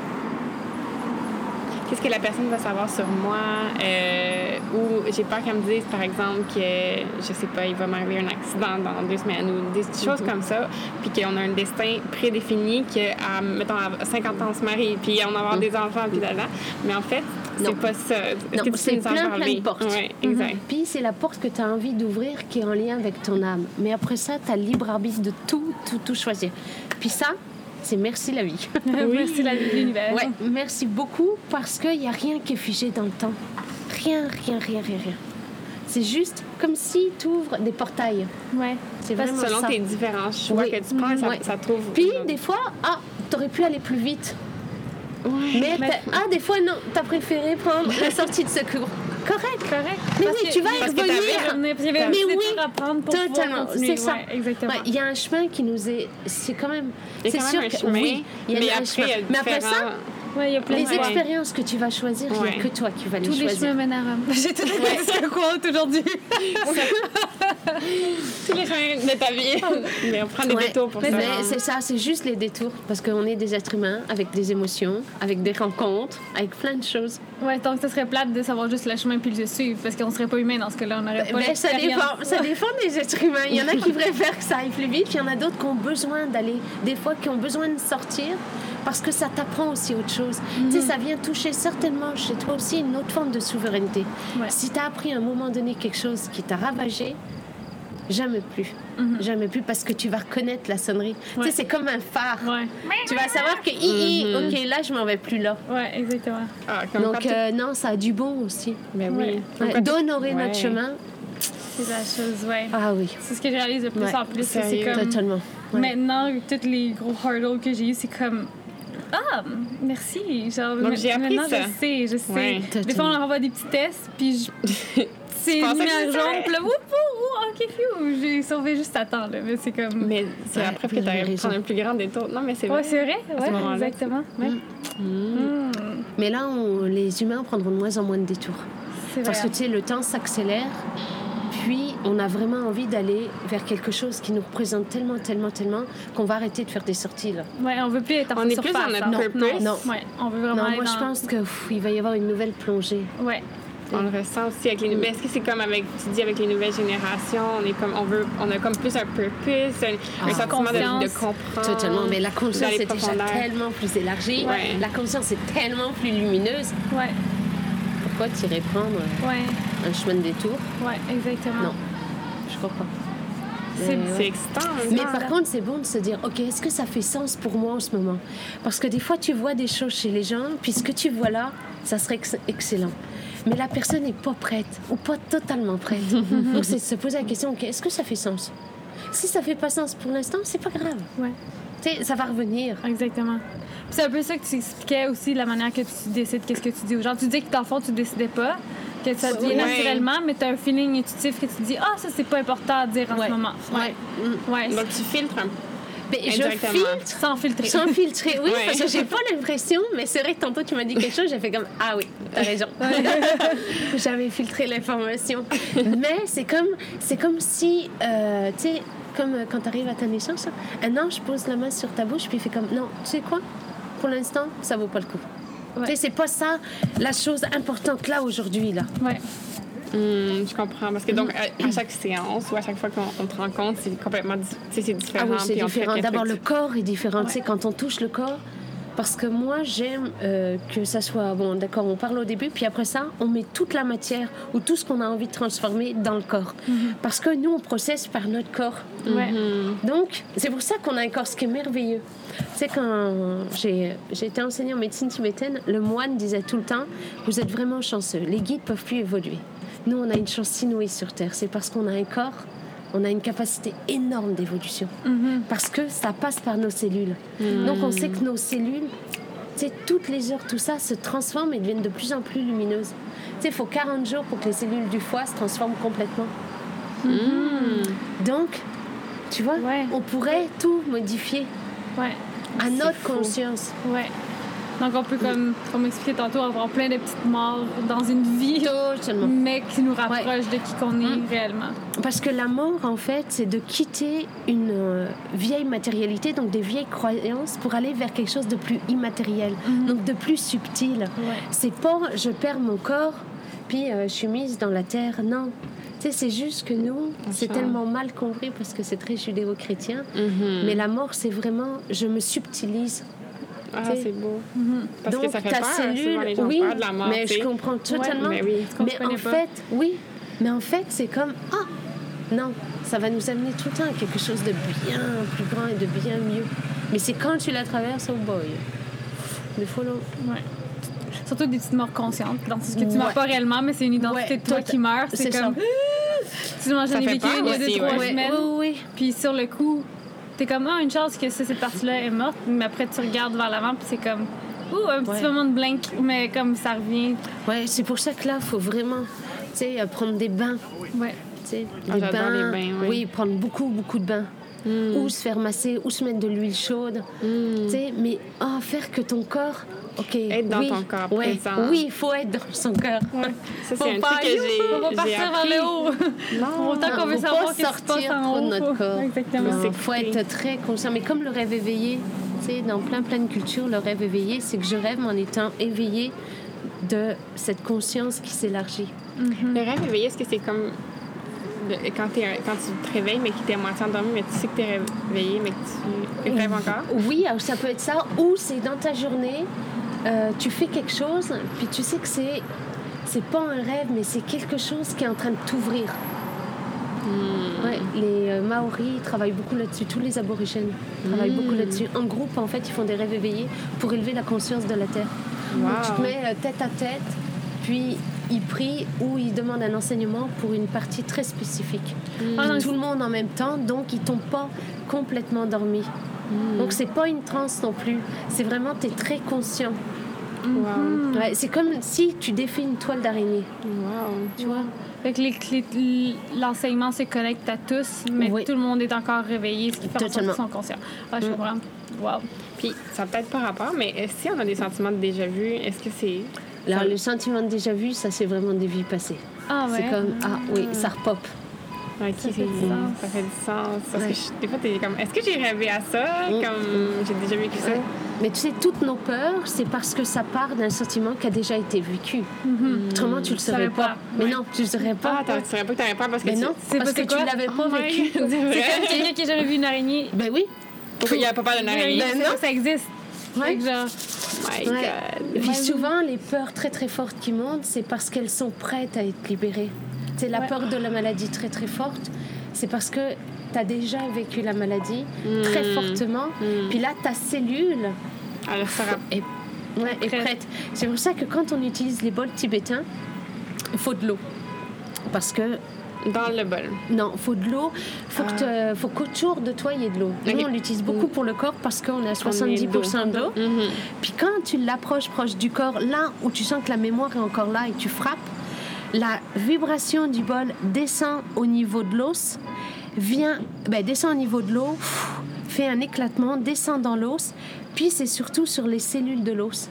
qu'est-ce que la personne va savoir sur moi, euh, ou j'ai peur qu'elle me dise par exemple que je sais pas, il va m'arriver un accident dans deux semaines ou des choses comme ça, puis qu'on a un destin prédéfini que à, mettons à 50 ans on se marie, puis on va avoir des enfants puis là, mais en fait c'est pas ça. Non, c'est plein, plein de portes. Ouais, exact. Puis c'est la porte que tu as envie d'ouvrir qui est en lien avec ton âme. Mais après ça, tu as le libre arbitre de tout, tout, tout choisir. Puis ça, c'est merci la vie. Merci la vie de l'univers. Ouais, merci beaucoup parce qu'il n'y a rien qui est figé dans le temps. Rien, rien, rien, rien, rien. C'est juste comme si tu ouvres des portails. Ouais. C'est vraiment selon ça. tes différents choix Oui. que tu prends, ça, Ouais. ça trouve. Puis des fois, ah, t'aurais pu aller plus vite. Mais, Mais- t'as- ah, des fois non, t'as préféré prendre la sortie de secours. Correct. Correct. Mais Parce oui, que- tu vas y revenir. y avait Mais oui, à pour Totalement, c'est ça. Ouais, exactement. Ouais, Il y a un chemin qui nous est. C'est quand même. C'est sûr même un que oui, il y a mais un après, chemin. Mais ça, Ouais, il y a plein les de expériences que tu vas choisir, il n'y a que toi qui vas les Tous les choisir. chemins mènent à Rome. J'ai tout ce aujourd'hui. tous les chemins de ta vie. mais on prend des Ouais. détours pour Mais ça. c'est ça, c'est juste les détours. Parce qu'on est des êtres humains avec des émotions, avec des rencontres, avec plein de choses. Ouais, donc ça serait plate de savoir juste le chemin puis le suivre parce qu'on serait pas humain dans ce cas-là. On n'aurait pas Ben, ça, dépend, ça dépend des êtres humains. Il y en a qui préfèrent que ça aille plus vite, puis il y en a d'autres qui ont besoin d'aller, des fois qui ont besoin de sortir parce que ça t'apprend aussi autre chose. Tu sais, ça vient toucher certainement chez toi aussi une autre forme de souveraineté. Ouais. Si tu as appris à un moment donné quelque chose qui t'a ravagé, jamais plus. Jamais plus parce que tu vas reconnaître la sonnerie. Tu sais, c'est comme un phare. Ouais, Tu vas savoir que, hi, hi, ok, là, je m'en vais plus là. ouais, exactement. Ah, comme Donc, euh, non, ça a du bon aussi. Ben ouais. oui. D'honorer Ouais. notre chemin. C'est la chose, ouais. Ah oui, C'est ce que je réalise le plus Ouais, en plus. C'est comme. totalement. Ouais. Maintenant, tous les gros hurdles que j'ai eu, c'est comme. Ah, merci. Genre, Donc, j'ai appris maintenant, ça. je sais, je sais. Ouais. Des fois, on leur envoie des petits tests, puis je... c'est une lumière jaune, puis là, wouh, wouh, ok, fiou, j'ai sauvé juste à temps, là. Mais c'est comme. Mais c'est Ouais, après que tu raison. prendre un plus grand détour. Non, mais c'est Ouais, vrai. c'est vrai, ce ouais, moment-là, exactement. Ouais. Mm. Mais là, on- les humains prendront de moins en moins de détours. C'est Parce que tu sais, le temps s'accélère. On a vraiment envie d'aller vers quelque chose qui nous représente tellement, tellement, tellement qu'on va arrêter de faire des sorties. Là. Ouais, on veut plus être en On est plus dans notre hein. purpose. Non, ouais, on veut vraiment Non, aller moi, je pense qu'il va y avoir une nouvelle plongée. Ouais, On le ressent aussi avec les nouvelles. Est-ce que c'est comme avec, tu dis avec les nouvelles générations, on est comme, on veut, on a comme plus un purpose, un, un Ah. sentiment de, de comprendre. Totalement. Mais la conscience est déjà tellement plus élargie. Ouais. La conscience est tellement plus lumineuse. ouais, Pourquoi tu irais prendre ouais, un chemin de détour? Ouais, exactement. Non. Je crois pas. C'est C'est ouais. excitant. Mais par contre, c'est bon de se dire, OK, est-ce que ça fait sens pour moi en ce moment? Parce que des fois, tu vois des choses chez les gens, puis ce que tu vois là, ça serait ex- excellent. Mais la personne n'est pas prête, ou pas totalement prête. Donc, c'est de se poser la question, OK, est-ce que ça fait sens? Si ça fait pas sens pour l'instant, c'est pas grave. Ouais. Sais, ça va revenir. Exactement. C'est un peu ça que tu expliquais aussi, la manière que tu décides qu'est-ce que tu dis aux gens. Tu dis que dans le fond, tu décidais pas, que ça vient Ouais. naturellement, mais tu as un feeling intuitif que tu dis Ah, ça, c'est pas important à dire en Ouais. ce moment. Ouais. Mm. Ouais. Donc, tu filtres un peu. Mais je filtre Sans filtrer. sans filtrer. Oui, Ouais. parce que j'ai pas l'impression, mais c'est vrai que tantôt tu m'as dit quelque chose, j'ai fait comme Ah oui, t'as raison. J'avais filtré l'information. mais c'est comme, c'est comme si, euh, tu sais, comme euh, quand tu arrives à ta naissance, un ange pose la main sur ta bouche puis il fait comme Non, tu sais quoi? Pour l'instant, ça vaut pas le coup. Ouais. Tu sais, c'est pas ça la chose importante là aujourd'hui là. Ouais. Hmm, je comprends. Parce que donc, à, à chaque séance ou à chaque fois qu'on on te rencontre, c'est complètement di- tu sais, c'est Ah différent. oui, c'est différent. D'abord, le corps est différent. Tu sais, quand on touche le corps, parce que moi, j'aime euh, que ça soit. Bon, d'accord, on parle au début, puis après ça, on met toute la matière ou tout ce qu'on a envie de transformer dans le corps. Parce que nous, on processe par notre corps. Ouais. Donc, c'est pour ça qu'on a un corps, ce qui est merveilleux. Tu sais, quand j'ai j'ai été enseignée en médecine tibétaine, le moine disait tout le temps Vous êtes vraiment chanceux, les guides peuvent plus évoluer. Nous, on a une chance inouïe sur Terre. C'est parce qu'on a un corps, on a une capacité énorme d'évolution. Parce que ça passe par nos cellules. Donc, on sait que nos cellules, toutes les heures, tout ça se transforme et deviennent de plus en plus lumineuses. Il faut 40 jours pour que les cellules du foie se transforment complètement. Donc, tu vois, Ouais. on pourrait tout modifier Ouais. à notre fou. conscience. Ouais. Donc, on peut, comme, comme expliqué tantôt, avoir plein de petites morts dans une vie, Totalement. mais qui nous rapprochent de qui qu'on est Mm. réellement. Parce que la mort, en fait, c'est de quitter une euh, vieille matérialité, donc des vieilles croyances, pour aller vers quelque chose de plus immatériel, donc de plus subtil. Ouais. C'est pas je perds mon corps, puis euh, je suis mise dans la terre. Non. Tu sais, c'est juste que nous, c'est tellement mal compris parce que c'est très judéo-chrétien. Mhm. Mais la mort, c'est vraiment je me subtilise. Ah, c'est beau. Parce donc que ça fait ta peur. cellule, souvent, les gens oui, ont peur de la mort. mais je comprends totalement. Mais oui. qu'on Mais en pas. fait, oui. Mais en fait, c'est comme ah non, ça va nous amener tout le temps à quelque chose de bien plus grand et de bien mieux. Mais c'est quand tu la traverses, oh boy. Des fois, là. Ouais. Surtout des petites morts conscientes, dans ce que tu Ouais. meurs pas réellement, mais c'est une identité Ouais, de toi qui meurt. C'est comme. Tu moi, j'en Ça ai fait vécu peur une il y a deux, trois ouais. semaines. oui, oui. Puis sur le coup, t'es comme, ah, une chance que ça, cette partie-là est morte, mais après tu regardes vers l'avant, puis c'est comme, ouh, un petit Ouais. moment de blank, mais comme ça revient. Ouais, c'est pour ça que là, il faut vraiment, tu sais, euh, prendre des bains. Ouais. Tu sais, Ah, des j'adore les bains, oui. Oui, prendre beaucoup, beaucoup de bains. Ou se faire masser, ou se mettre de l'huile chaude. Tu sais, mais ah, faire que ton corps, ok. Être dans oui, ton corps ouais, présent. Oui, il faut être dans son cœur. Ça, Faut c'est un pas- truc que j'ai On va j'ai partir vers le haut. Non. Autant qu'on veut savoir pas qu'est-ce qui se passe sortir en trop de haut. notre corps. Exactement. Il C'est faut être très conscient. Mais comme le rêve éveillé, tu sais, dans plein plein de cultures, le rêve éveillé, c'est que je rêve en étant éveillé de cette conscience qui s'élargit. Le rêve éveillé, est-ce que c'est comme le- quand, tu te réveilles, mais que tu es moitié endormi, mais tu sais que tu es réveillé, mais que tu rêves encore? Oui, alors ça peut être ça, ou c'est dans ta journée, euh, tu fais quelque chose, puis tu sais que c'est c'est pas un rêve, mais c'est quelque chose qui est en train de t'ouvrir. Ouais, les euh, Maoris travaillent beaucoup là-dessus, tous les aborigènes travaillent beaucoup là-dessus. En groupe, en fait, ils font des rêves éveillés pour élever la conscience de la Terre. Donc tu te mets euh, tête à tête, puis ils prient ou ils demandent un enseignement pour une partie très spécifique. Ah, donc, Tout le monde en même temps, donc ils tombent pas complètement endormis. Donc c'est pas une transe non plus, c'est vraiment tu es très conscient. Wow. Ouais, c'est comme si tu défais une toile d'araignée, Wow. tu vois? Fait que les- les- l'enseignement se connecte à tous, mais Oui. tout le monde est encore réveillé, ce qui fait en sorte qu'ils Totalement. sont conscients. Ah, je Mm. comprends. Wow. Puis, ça n'a peut-être pas rapport, mais si on a des sentiments de déjà-vu, est-ce que c'est. Alors le sentiment de déjà vu, ça c'est vraiment des vies passées. Ah ouais? C'est comme ah oui, ça repop. Ok, Ça fait du sens. ça fait du sens. Parce Ouais. que je- des fois, t'es comme, est-ce que j'ai rêvé à ça? Mm. Comme, j'ai déjà vécu ça. Mais tu sais, toutes nos peurs, c'est parce que ça part d'un sentiment qui a déjà été vécu. Autrement, tu le Tu saurais savais pas. pas. Mais Ouais. non, tu le saurais pas. Ah, tu saurais pas que t'avais peur parce que Mais tu... non, C'est parce que c'est tu l'avais pas Oh my vécu. C'est vrai. C'est comme quelqu'un qui a jamais vu une araignée. Ben oui. Pourquoi il n'y a pas peur d'une araignée? Oui, Ben non. ça existe. Ouais. Genre, My Ouais. Et God. puis souvent, les peurs très très fortes qui montent, c'est parce qu'elles sont prêtes à être libérées. C'est la Ouais. peur de la maladie très très forte, c'est parce que tu as déjà vécu la maladie très Mm. fortement, Mm. puis là, ta cellule Alors, ça rap- est, ouais, est Prête. prête. C'est pour ça que quand on utilise les bols tibétains, il faut de l'eau. Parce que Dans le bol. Non, faut de l'eau. Faut que te- faut qu'autour de toi il y ait de l'eau. Nous, on l'utilise beaucoup pour le corps parce qu'on est à 70% d'eau. Mhm. Puis quand tu l'approches proche du corps, là où tu sens que la mémoire est encore là et tu frappes, la vibration du bol descend au niveau de l'os, vient, ben, descend au niveau de l'eau, fait un éclatement, descend dans l'os, puis c'est surtout sur les cellules de l'os.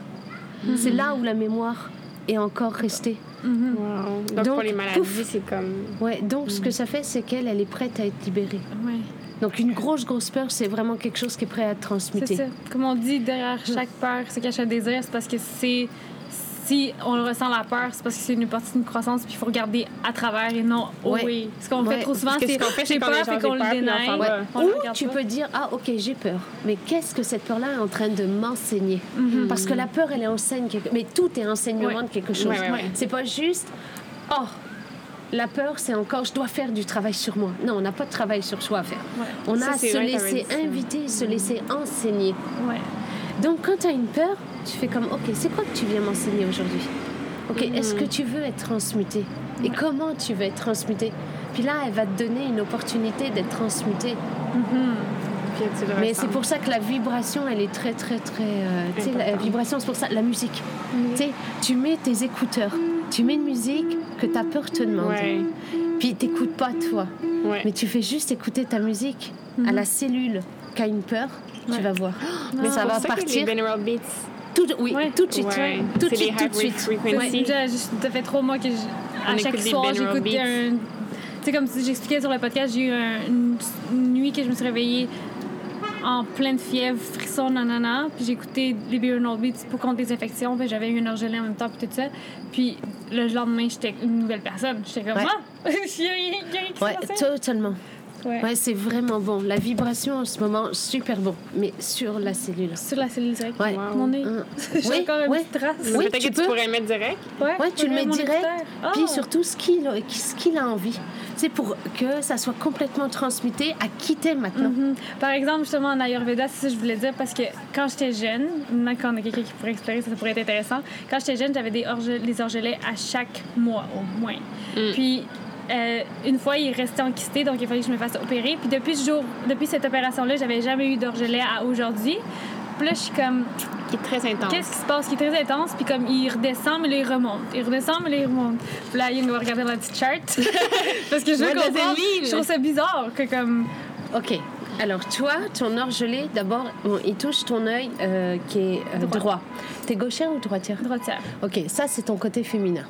C'est là où la mémoire est encore restée. Wow. Donc, Donc, pour les maladies, c'est comme. Ouais, donc ce que ça fait, c'est qu'elle, elle est prête à être libérée. Ouais. Donc une grosse, grosse peur, c'est vraiment quelque chose qui est prêt à être C'est ça. Comme on dit, derrière chaque peur se cache un désir. C'est parce que c'est. Si on ressent la peur, c'est parce que c'est une partie d'une croissance, puis il faut regarder à travers et non au Ouais. oui. Ce qu'on Ouais. fait trop souvent, c'est ce qu'on fait, c'est peur, est genre, qu'on le dénaille. Ou tu pas. peux dire ah ok j'ai peur mais qu'est-ce que cette peur-là est en train de m'enseigner? Parce que la peur elle enseigne quelque... mais tout est enseignement Ouais. de quelque chose Ouais, ouais, ouais. c'est pas juste oh la peur c'est encore je dois faire du travail sur moi non on n'a pas de travail sur soi à faire on Ça, a à se laisser inviter se laisser enseigner Ouais. Donc quand tu as une peur tu fais comme ok c'est quoi que tu viens m'enseigner aujourd'hui? Ok est-ce que tu veux être transmuté et comment tu veux être transmuté puis là elle va te donner une opportunité d'être transmuté le mais c'est pour ça que la vibration, elle est très, très, très. euh, tu sais, la vibration, c'est pour ça, la musique. Tu sais, tu mets tes écouteurs, tu mets une musique que ta peur te demande. Ouais. Puis t'écoutes pas toi, Ouais. mais tu fais juste écouter ta musique à la cellule qui a une peur, tu vas voir. Mais ça va ça que partir Les binaural beats. tout, oui, Ouais. tout de suite, Ouais. tout de C'est les suite, tout de suite. frequency. Ouais. Ouais, ça fait trois mois que je- à On chaque des soir, j'écoute un. Tu sais, comme j'expliquais sur le podcast, j'ai eu un- une, une nuit que je me suis réveillée en pleine fièvre, frisson, nanana. Puis j'ai écouté les binaural beats pour contre les infections. Puis j'avais eu une orgelée en même temps, puis tout ça. Puis le lendemain, j'étais une nouvelle personne. J'étais comme, Ouais. ah! Il y a il y Ouais, totalement. Ouais. Ouais, c'est vraiment bon. La vibration en ce moment, super bon. Mais sur la cellule. Sur la cellule directe. Ouais. Mon nez. J'ai Oui, encore une petite trace. Oui, Peut-être tu que tu peux. pourrais mettre direct. Ouais, Ouais, tu le mets direct. Ah! puis surtout ce qu'il a, ce qu'il a envie. C'est pour que ça soit complètement transmuté à qui t'es maintenant. Mhm. Par exemple, justement, en Ayurveda, c'est ça que je voulais dire parce que quand j'étais jeune, maintenant qu'on a quelqu'un qui pourrait explorer, ça, pourrait être intéressant. Quand j'étais jeune, j'avais des, orge- des orgelets à chaque mois au moins. Puis, euh, une fois, il restait enquisté, donc il fallait que je me fasse opérer. Puis, depuis, ce jour, depuis cette opération-là, j'avais jamais eu d'orgelet à aujourd'hui. Puis là, je suis comme, Qui est très intense. qu'est-ce qui se passe? Qui est très intense, puis comme il redescend, mais là, il remonte. Il redescend, mais là, il remonte. Puis là, il va regarder la petite chart. parce que je veux comprendre. Je trouve ça bizarre que comme. Ok. Alors toi, ton orgelet, d'abord, bon, il touche ton œil euh, qui est euh, Droit. droit. T'es gauchère ou droitière? Droitière. Ok, ça c'est ton côté féminin,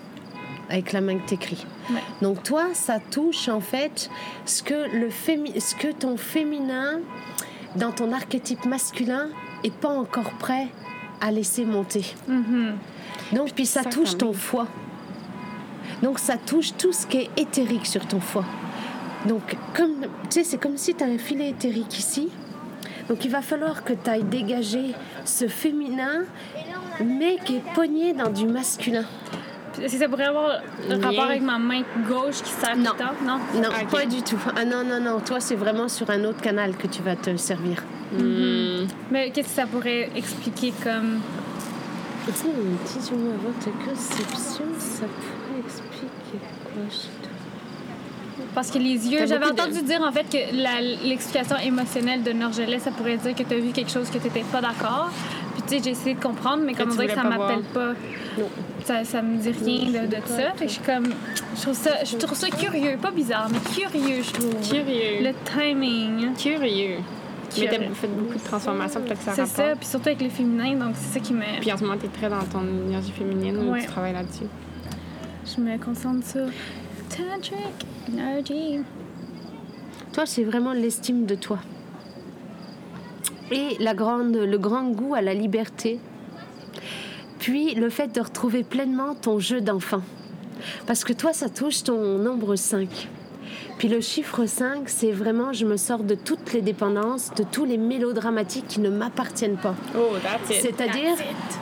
avec la main que t'écris. Ouais. Donc toi, ça touche en fait ce que, le fémi- ce que ton féminin, dans ton archétype masculin, est pas encore prêt à laisser monter. Donc puis ça ça, touche ton foie. Donc ça touche tout ce qui est éthérique sur ton foie. Donc comme tu sais, c'est comme si tu as un filet éthérique ici. Donc il va falloir que tu ailles dégager ce féminin mais qui est pogné dans du masculin. Est-ce que ça pourrait avoir un Lien. rapport avec ma main gauche qui sert Non. tout le temps? Non. Non, pas du tout. Ah non, non, non. Toi, c'est vraiment sur un autre canal que tu vas te servir. Mais qu'est-ce que ça pourrait expliquer comme. Tu sais, dis-moi votre conception, ça pourrait expliquer quoi toi Parce que les yeux, j'avais de- entendu dire en fait que la- l'explication émotionnelle de Norgelet, ça pourrait dire que tu as vu quelque chose que tu n'étais pas d'accord. Puis tu sais, j'ai essayé de comprendre, mais comme on tu dirait que ça pas m'appelle pas. Ça, ça me dit rien de, de ça. Fait que je suis comme. Je trouve ça, je trouve ça curieux, pas bizarre, mais curieux, je trouve. Curieux. Le timing. Curieux. Mais t'as fait beaucoup de transformations, peut-être que ça C'est ça, puis surtout avec le féminin, donc c'est ça qui me. Puis en ce moment, t'es très dans ton énergie féminine ou Ouais. tu travailles là-dessus. Je me concentre sur Tantric Energy. Toi, c'est vraiment l'estime de toi. Et la grande, le grand goût à la liberté. Puis le fait de retrouver pleinement ton jeu d'enfant. Parce que toi, ça touche ton nombre 5. Puis le chiffre 5, c'est vraiment je me sors de toutes les dépendances, de tous les mélodramatiques qui ne m'appartiennent pas. Oh, that's it. C'est-à-dire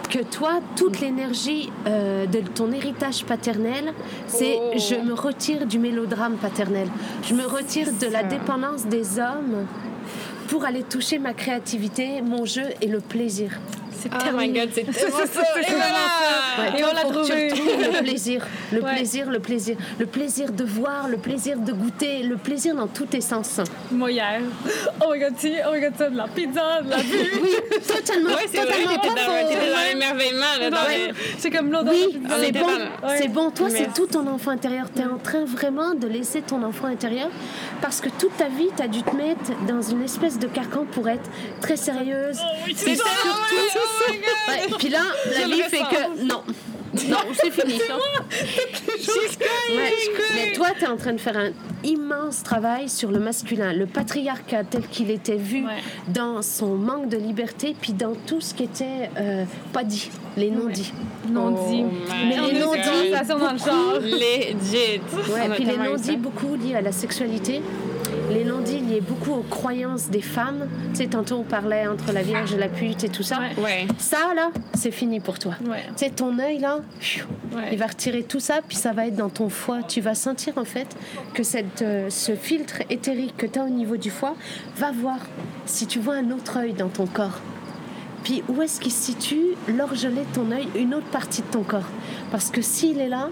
que toi, toute l'énergie euh, de ton héritage paternel, c'est Oh. je me retire du mélodrame paternel. Je me retire de la dépendance des hommes pour aller toucher ma créativité, mon jeu et le plaisir. C'est Oh my god, c'est tellement C'est- ça! c'est Et voilà! Et on l'a trouvé. le plaisir, le Ouais. plaisir, le plaisir, le plaisir de voir, le plaisir de goûter, le plaisir dans tous tes sens. Moi, hier. Oh my god, tu oh my god, ça, de la pizza, de la vue. Oui, totalement, Ouais, c'est vrai, totalement t'étais pas dans, faux. t'étais dans l'émerveillement, les- C'est comme l'odeur Oui, c'est bon, c'est bon. Toi, c'est tout ton enfant intérieur. Tu es en train vraiment de laisser ton enfant intérieur parce que toute ta vie, tu as dû te mettre dans une espèce de carcan pour être très sérieuse. C'est Puis ça! surtout- Oh! Ouais, puis là, la vie fait que non. Non, c'est fini. Ouais, Mais toi, tu es en train de faire un immense travail sur le masculin, le patriarcat tel qu'il était vu Ouais. dans son manque de liberté, puis dans tout ce qui était euh, pas dit, les non-dits. Non dit. Oh Mais les non-dits, char. Legit! Ouais, puis les non-dits beaucoup liés à la sexualité. Les non-dits liés beaucoup aux croyances des femmes. Tu sais, tantôt on parlait entre la Vierge et la pute et tout ça. Ouais. Ouais. Ça, là, c'est fini pour toi. Ouais. Tu sais, ton œil, là, pfiou, Ouais. il va retirer tout ça, puis ça va être dans ton foie. Tu vas sentir, en fait, que cette, euh, ce filtre éthérique que tu as au niveau du foie va voir si tu vois un autre œil dans ton corps. Puis où est-ce qu'il se situe l'orgelet de ton œil, une autre partie de ton corps? Parce que s'il est là,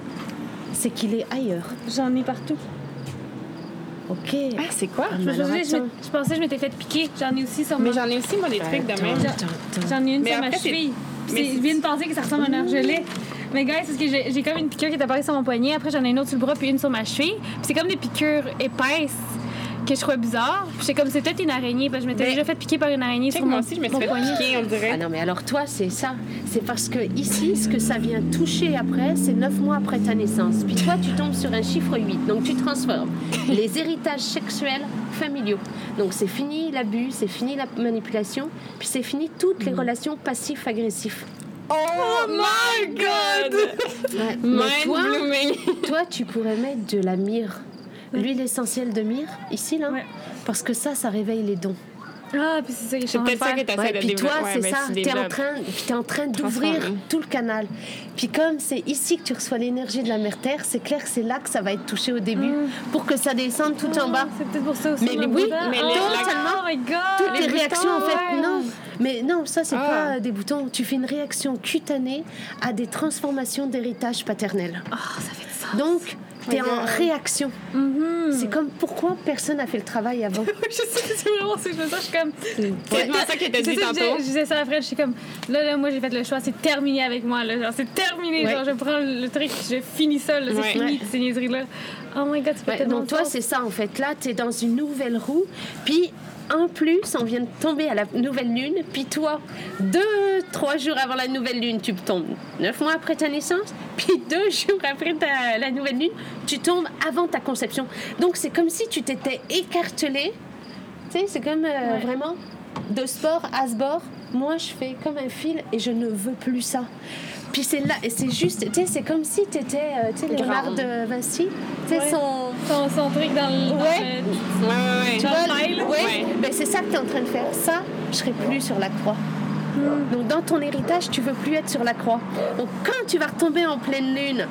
c'est qu'il est ailleurs. J'en ai partout. Ok. Ah, c'est quoi? Ah, Je, mais pensais que je m'étais fait piquer. J'en ai aussi sur Mais ma... j'en ai aussi, moi, des trucs de même. J'en ai une Mais sur ma cheville. mais Je viens de penser que ça ressemble à un orgelet. Mais gars, c'est parce que j'ai j'ai comme une piqûre qui est apparue sur mon poignet. Après, j'en ai une autre sur le bras puis une sur ma cheville. Puis c'est comme des piqûres épaisses que je trouvais bizarres. Puis c'est comme c'était une araignée. Parce que je m'étais Mais- déjà fait piquer par une araignée sur moi mon, aussi, je me mon suis fait poignet. piquer, on dirait. Ah non, mais alors toi, c'est ça. C'est parce que ici, ce que ça vient toucher après, c'est neuf mois après ta naissance. Puis toi, tu tombes sur un chiffre 8. Donc tu transformes les héritages sexuels familiaux. Donc c'est fini l'abus, c'est fini la manipulation, puis c'est fini toutes les relations passifs-agressifs. Oh my god! Ouais. Mais Mind toi, blooming! toi, tu pourrais mettre de la myrrhe. L'huile essentielle de myrrhe, ici, là. Ouais. Parce que ça, ça réveille les dons. Ah, puis c'est ça que je suis C'est en train de peut-être ça faire. que tu Ouais, essaies de puis toi. Ouais, c'est mais ça, tu es en train, puis t'es en train d'ouvrir tout le canal. Puis comme c'est ici que tu reçois l'énergie de la mère Terre, c'est clair que c'est là que ça va être touché au début pour que ça descende tout en bas. Ah, C'est peut-être pour ça aussi. Mais le oui, mais oh, les- totalement. Oh my god! Toutes tes les réactions, en fait, ouais. non. Mais non, ça, c'est Ah. pas des boutons. Tu fais une réaction cutanée à des transformations d'héritage paternel. Oh, ça fait du sens. Donc, tu es en réaction. Mhm. C'est comme pourquoi personne n'a fait le travail avant. je sais, c'est vraiment ce que je me sens. Je suis comme. C'est vraiment ça t'a C'est dit tantôt. j'ai- Je disais ça à Fred, je suis comme, là, là, moi, j'ai fait le choix, c'est terminé avec moi, là. Genre, c'est terminé. Ouais. Genre, je prends le truc, je finis ça, là. C'est Ouais. fini, Ouais. ces niaiseries-là. Oh my god, Ouais, tellement donc toi, c'est ça en fait. Là, tu es dans une nouvelle roue. Puis en plus, on vient de tomber à la nouvelle lune. Puis toi, deux, trois jours avant la nouvelle lune, tu tombes neuf mois après ta naissance. Puis deux jours après ta- la nouvelle lune, tu tombes avant ta conception. Donc c'est comme si tu t'étais écartelé. Tu sais, c'est comme euh, Ouais. vraiment de sport à sport. Moi, je fais comme un fil et je ne veux plus ça. Puis c'est là, et c'est juste, tu sais, c'est comme si tu étais, tu sais, Léonard de Vinci, tu sais, Ouais. son, Son, son truc dans le. dans Ouais. le- Ouais, ouais, ouais. tu vois, le file. ouais, Ouais. ben c'est ça que tu es en train de faire. Ça, je serai plus sur la croix. Donc dans ton héritage, tu veux plus être sur la croix. Donc quand tu vas retomber en pleine lune,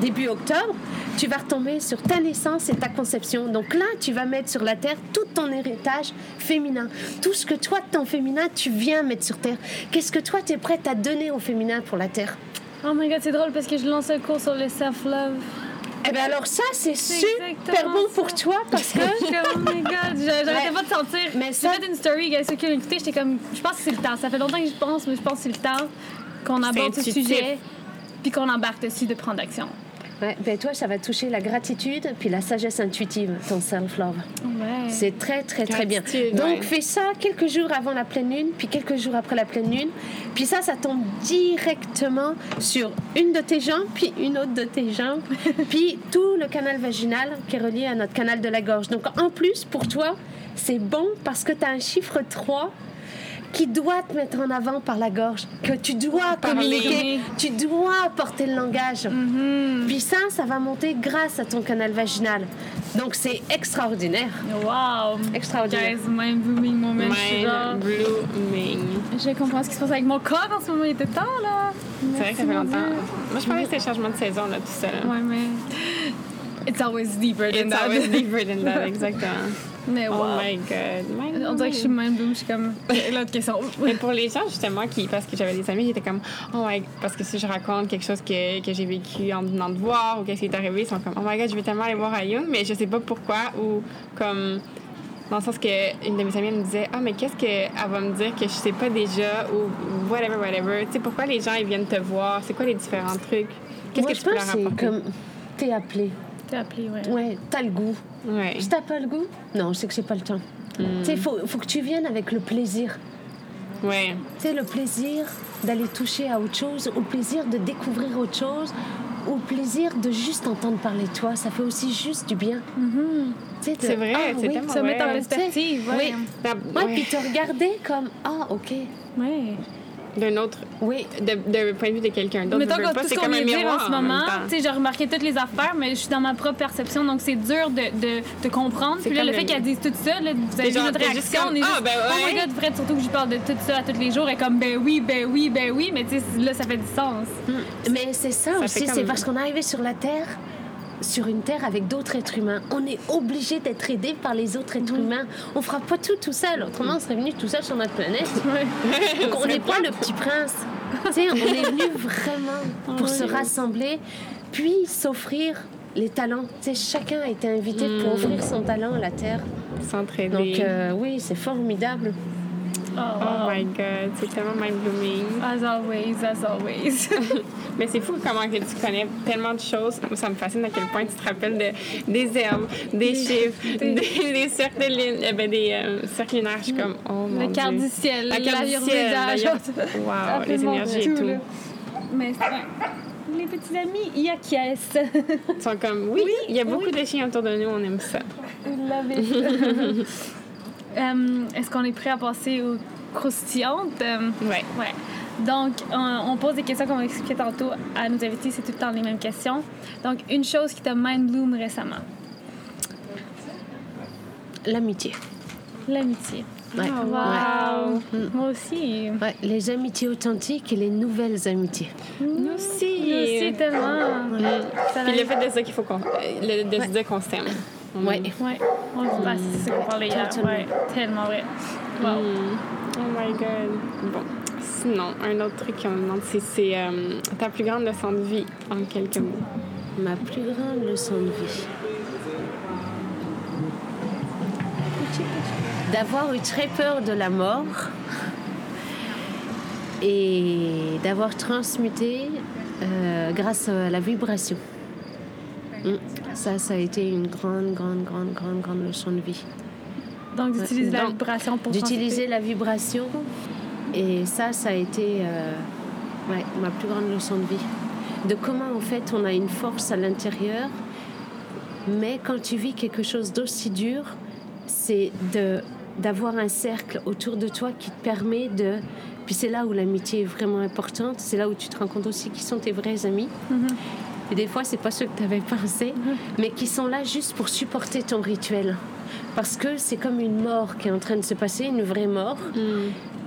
début octobre, tu vas retomber sur ta naissance et ta conception. Donc là, tu vas mettre sur la terre tout ton héritage féminin. Tout ce que toi, ton féminin, tu viens mettre sur terre. Qu'est-ce que toi, tu es prête à donner au féminin pour la terre? Oh my god, c'est drôle parce que je lance un cours sur le self-love. Eh bien alors ça, c'est super bon ça. pour toi parce que... de sentir. Mais J'ai ça- fait une story, gars, ceux qui ont écouté, j'étais comme, je pense que c'est le temps. Ça fait longtemps que je pense, mais je pense que c'est le temps qu'on aborde ce sujet puis qu'on embarque dessus de prendre action. Ouais, ben toi, ça va toucher la gratitude puis la sagesse intuitive, ton self-love. Ouais. C'est très, très, très bien. Donc, ouais. fais ça quelques jours avant la pleine lune, puis quelques jours après la pleine lune. Puis ça, ça tombe directement sur une de tes jambes, puis une autre de tes jambes, puis tout le canal vaginal qui est relié à notre canal de la gorge. Donc, en plus, pour toi, c'est bon parce que tu as un chiffre 3 qui doit te mettre en avant par la gorge, que tu dois Parler. communiquer, tu dois porter le langage. Puis ça, ça va monter grâce à ton canal vaginal. Donc c'est extraordinaire. Wow. Extraordinaire. Guys, mind blooming moment. Mind blooming. je comprends ce qui se passe avec mon corps en ce moment. Il était temps, là. C'est vrai que ça fait longtemps. Moi, je pensais que c'était changement de saison, là, tout ça. là. Ouais, mais. It's always deeper than It's that. always deeper than that, exactement. Mais Oh wow. my God. mind On dirait que je suis mind. Je suis comme. L'autre question. Mais pour les gens, justement, qui, parce que j'avais des amis qui étaient comme, oh my parce que si je raconte quelque chose que, que j'ai vécu en venant de voir ou qu'est-ce qui est arrivé, ils sont comme, oh my god, je vais tellement aller voir Ayun, mais je sais pas pourquoi ou comme, dans le sens que une de mes amies me disait, ah, mais qu'est-ce qu'elle va me dire que je sais pas déjà ou whatever, whatever. Tu sais, pourquoi les gens ils viennent te voir? C'est quoi les différents trucs? Qu'est-ce que tu peux leur apporter? comme t'es appelé. T'es appelé, ouais. Ouais, t'as le goût. Ouais. Si t'as pas le goût, non, c'est que j'ai pas le temps. Tu sais, faut, faut que tu viennes avec le plaisir. Ouais. Tu sais, le plaisir d'aller toucher à autre chose, ou le plaisir de découvrir autre chose, ou le plaisir de juste entendre parler de toi. Ça fait aussi juste du bien. Tu sais, de- C'est vrai, ah, c'est oui, tellement Se mettre en perspective, ouais. Oui. Ouais. puis te regarder comme Ah, OK. Ouais. D'un autre, Oui. de, de point de vue de quelqu'un d'autre. Mettons que tout ce qu'on comme un vient dire en ce moment, tu sais, j'ai remarqué toutes les affaires, mais je suis dans ma propre perception, donc c'est dur de, de, de comprendre. C'est Puis là, le fait le- qu'elle dise tout ça, là, vous avez vu notre réaction, comme, on est Ah, juste, ben oh my god, Fred, surtout que je parle de tout ça à tous les jours, et comme, ben oui, ben oui, ben oui, mais tu sais, là, ça fait du sens. Mais c'est ça, Ça aussi, c'est comme- parce qu'on est arrivé sur la Terre, sur une Terre avec d'autres êtres humains. On est obligé d'être aidé par les autres êtres humains. On fera pas tout tout seul, autrement on serait venu tout seul sur notre planète. Donc on n'est pas le petit prince. on est venu vraiment pour se rassembler, puis s'offrir les talents. Tu sais, chacun a été invité pour offrir son talent à la Terre. S'entraider. Donc euh, oui, c'est formidable. Oh, Oh my god, c'est tellement mind-blowing. As always, as always. Mais c'est fou comment que tu connais tellement de choses. Ça me fascine à quel point tu te rappelles de, des herbes, des chiffres, des, des cercles, de euh, ben, des euh, cercles lunaires. Je suis comme, oh mon le du ciel, La carte du ciel, la- Wow, les énergies et tout. là. Mais les petits amis, Yakies. Ils sont comme, oui, il y a beaucoup de chiens autour de nous, on aime ça. Euh, Est-ce qu'on est prêt à passer aux croustillantes? Euh, Ouais. ouais. Donc, on, on pose des questions comme on expliquait tantôt à nos invités, c'est tout le temps les mêmes questions. Donc, une chose qui t'a mind bloom récemment, L'amitié. l'amitié. Ouais. Wow! Ouais. Moi aussi. Ouais, les amitiés authentiques et les nouvelles amitiés. Nous aussi. Moi aussi, tellement. Ça Puis le fait de ça qu'il faut qu'on. de se dire qu'on s'aime. On- Ouais. Ouais, on se passe, c'est ce qu'on parlait hier. Ouais, tellement vrai. Wow. Mm. Oh my god. Bon. Sinon, un autre truc qu'on me demande, c'est, c'est euh, ta plus grande leçon de vie en quelques mots. Ma plus grande leçon de vie. D'avoir eu très peur de la mort et d'avoir transmuté euh, grâce à la vibration. Mm. Ça, ça a été une grande, grande, grande, grande, grande leçon de vie. Donc, d'utiliser la vibration pour D'utiliser la vibration et ça, ça a été euh, ouais, ma plus grande leçon de vie. De comment, en fait, on a une force à l'intérieur, mais quand tu vis quelque chose d'aussi dur, c'est de d'avoir un cercle autour de toi qui te permet de... Puis c'est là où l'amitié est vraiment importante, c'est là où tu te rends compte aussi qui sont tes vrais amis. Et des fois, c'est pas ceux que tu avais pensé, mais qui sont là juste pour supporter ton rituel. Parce que c'est comme une mort qui est en train de se passer, une vraie mort.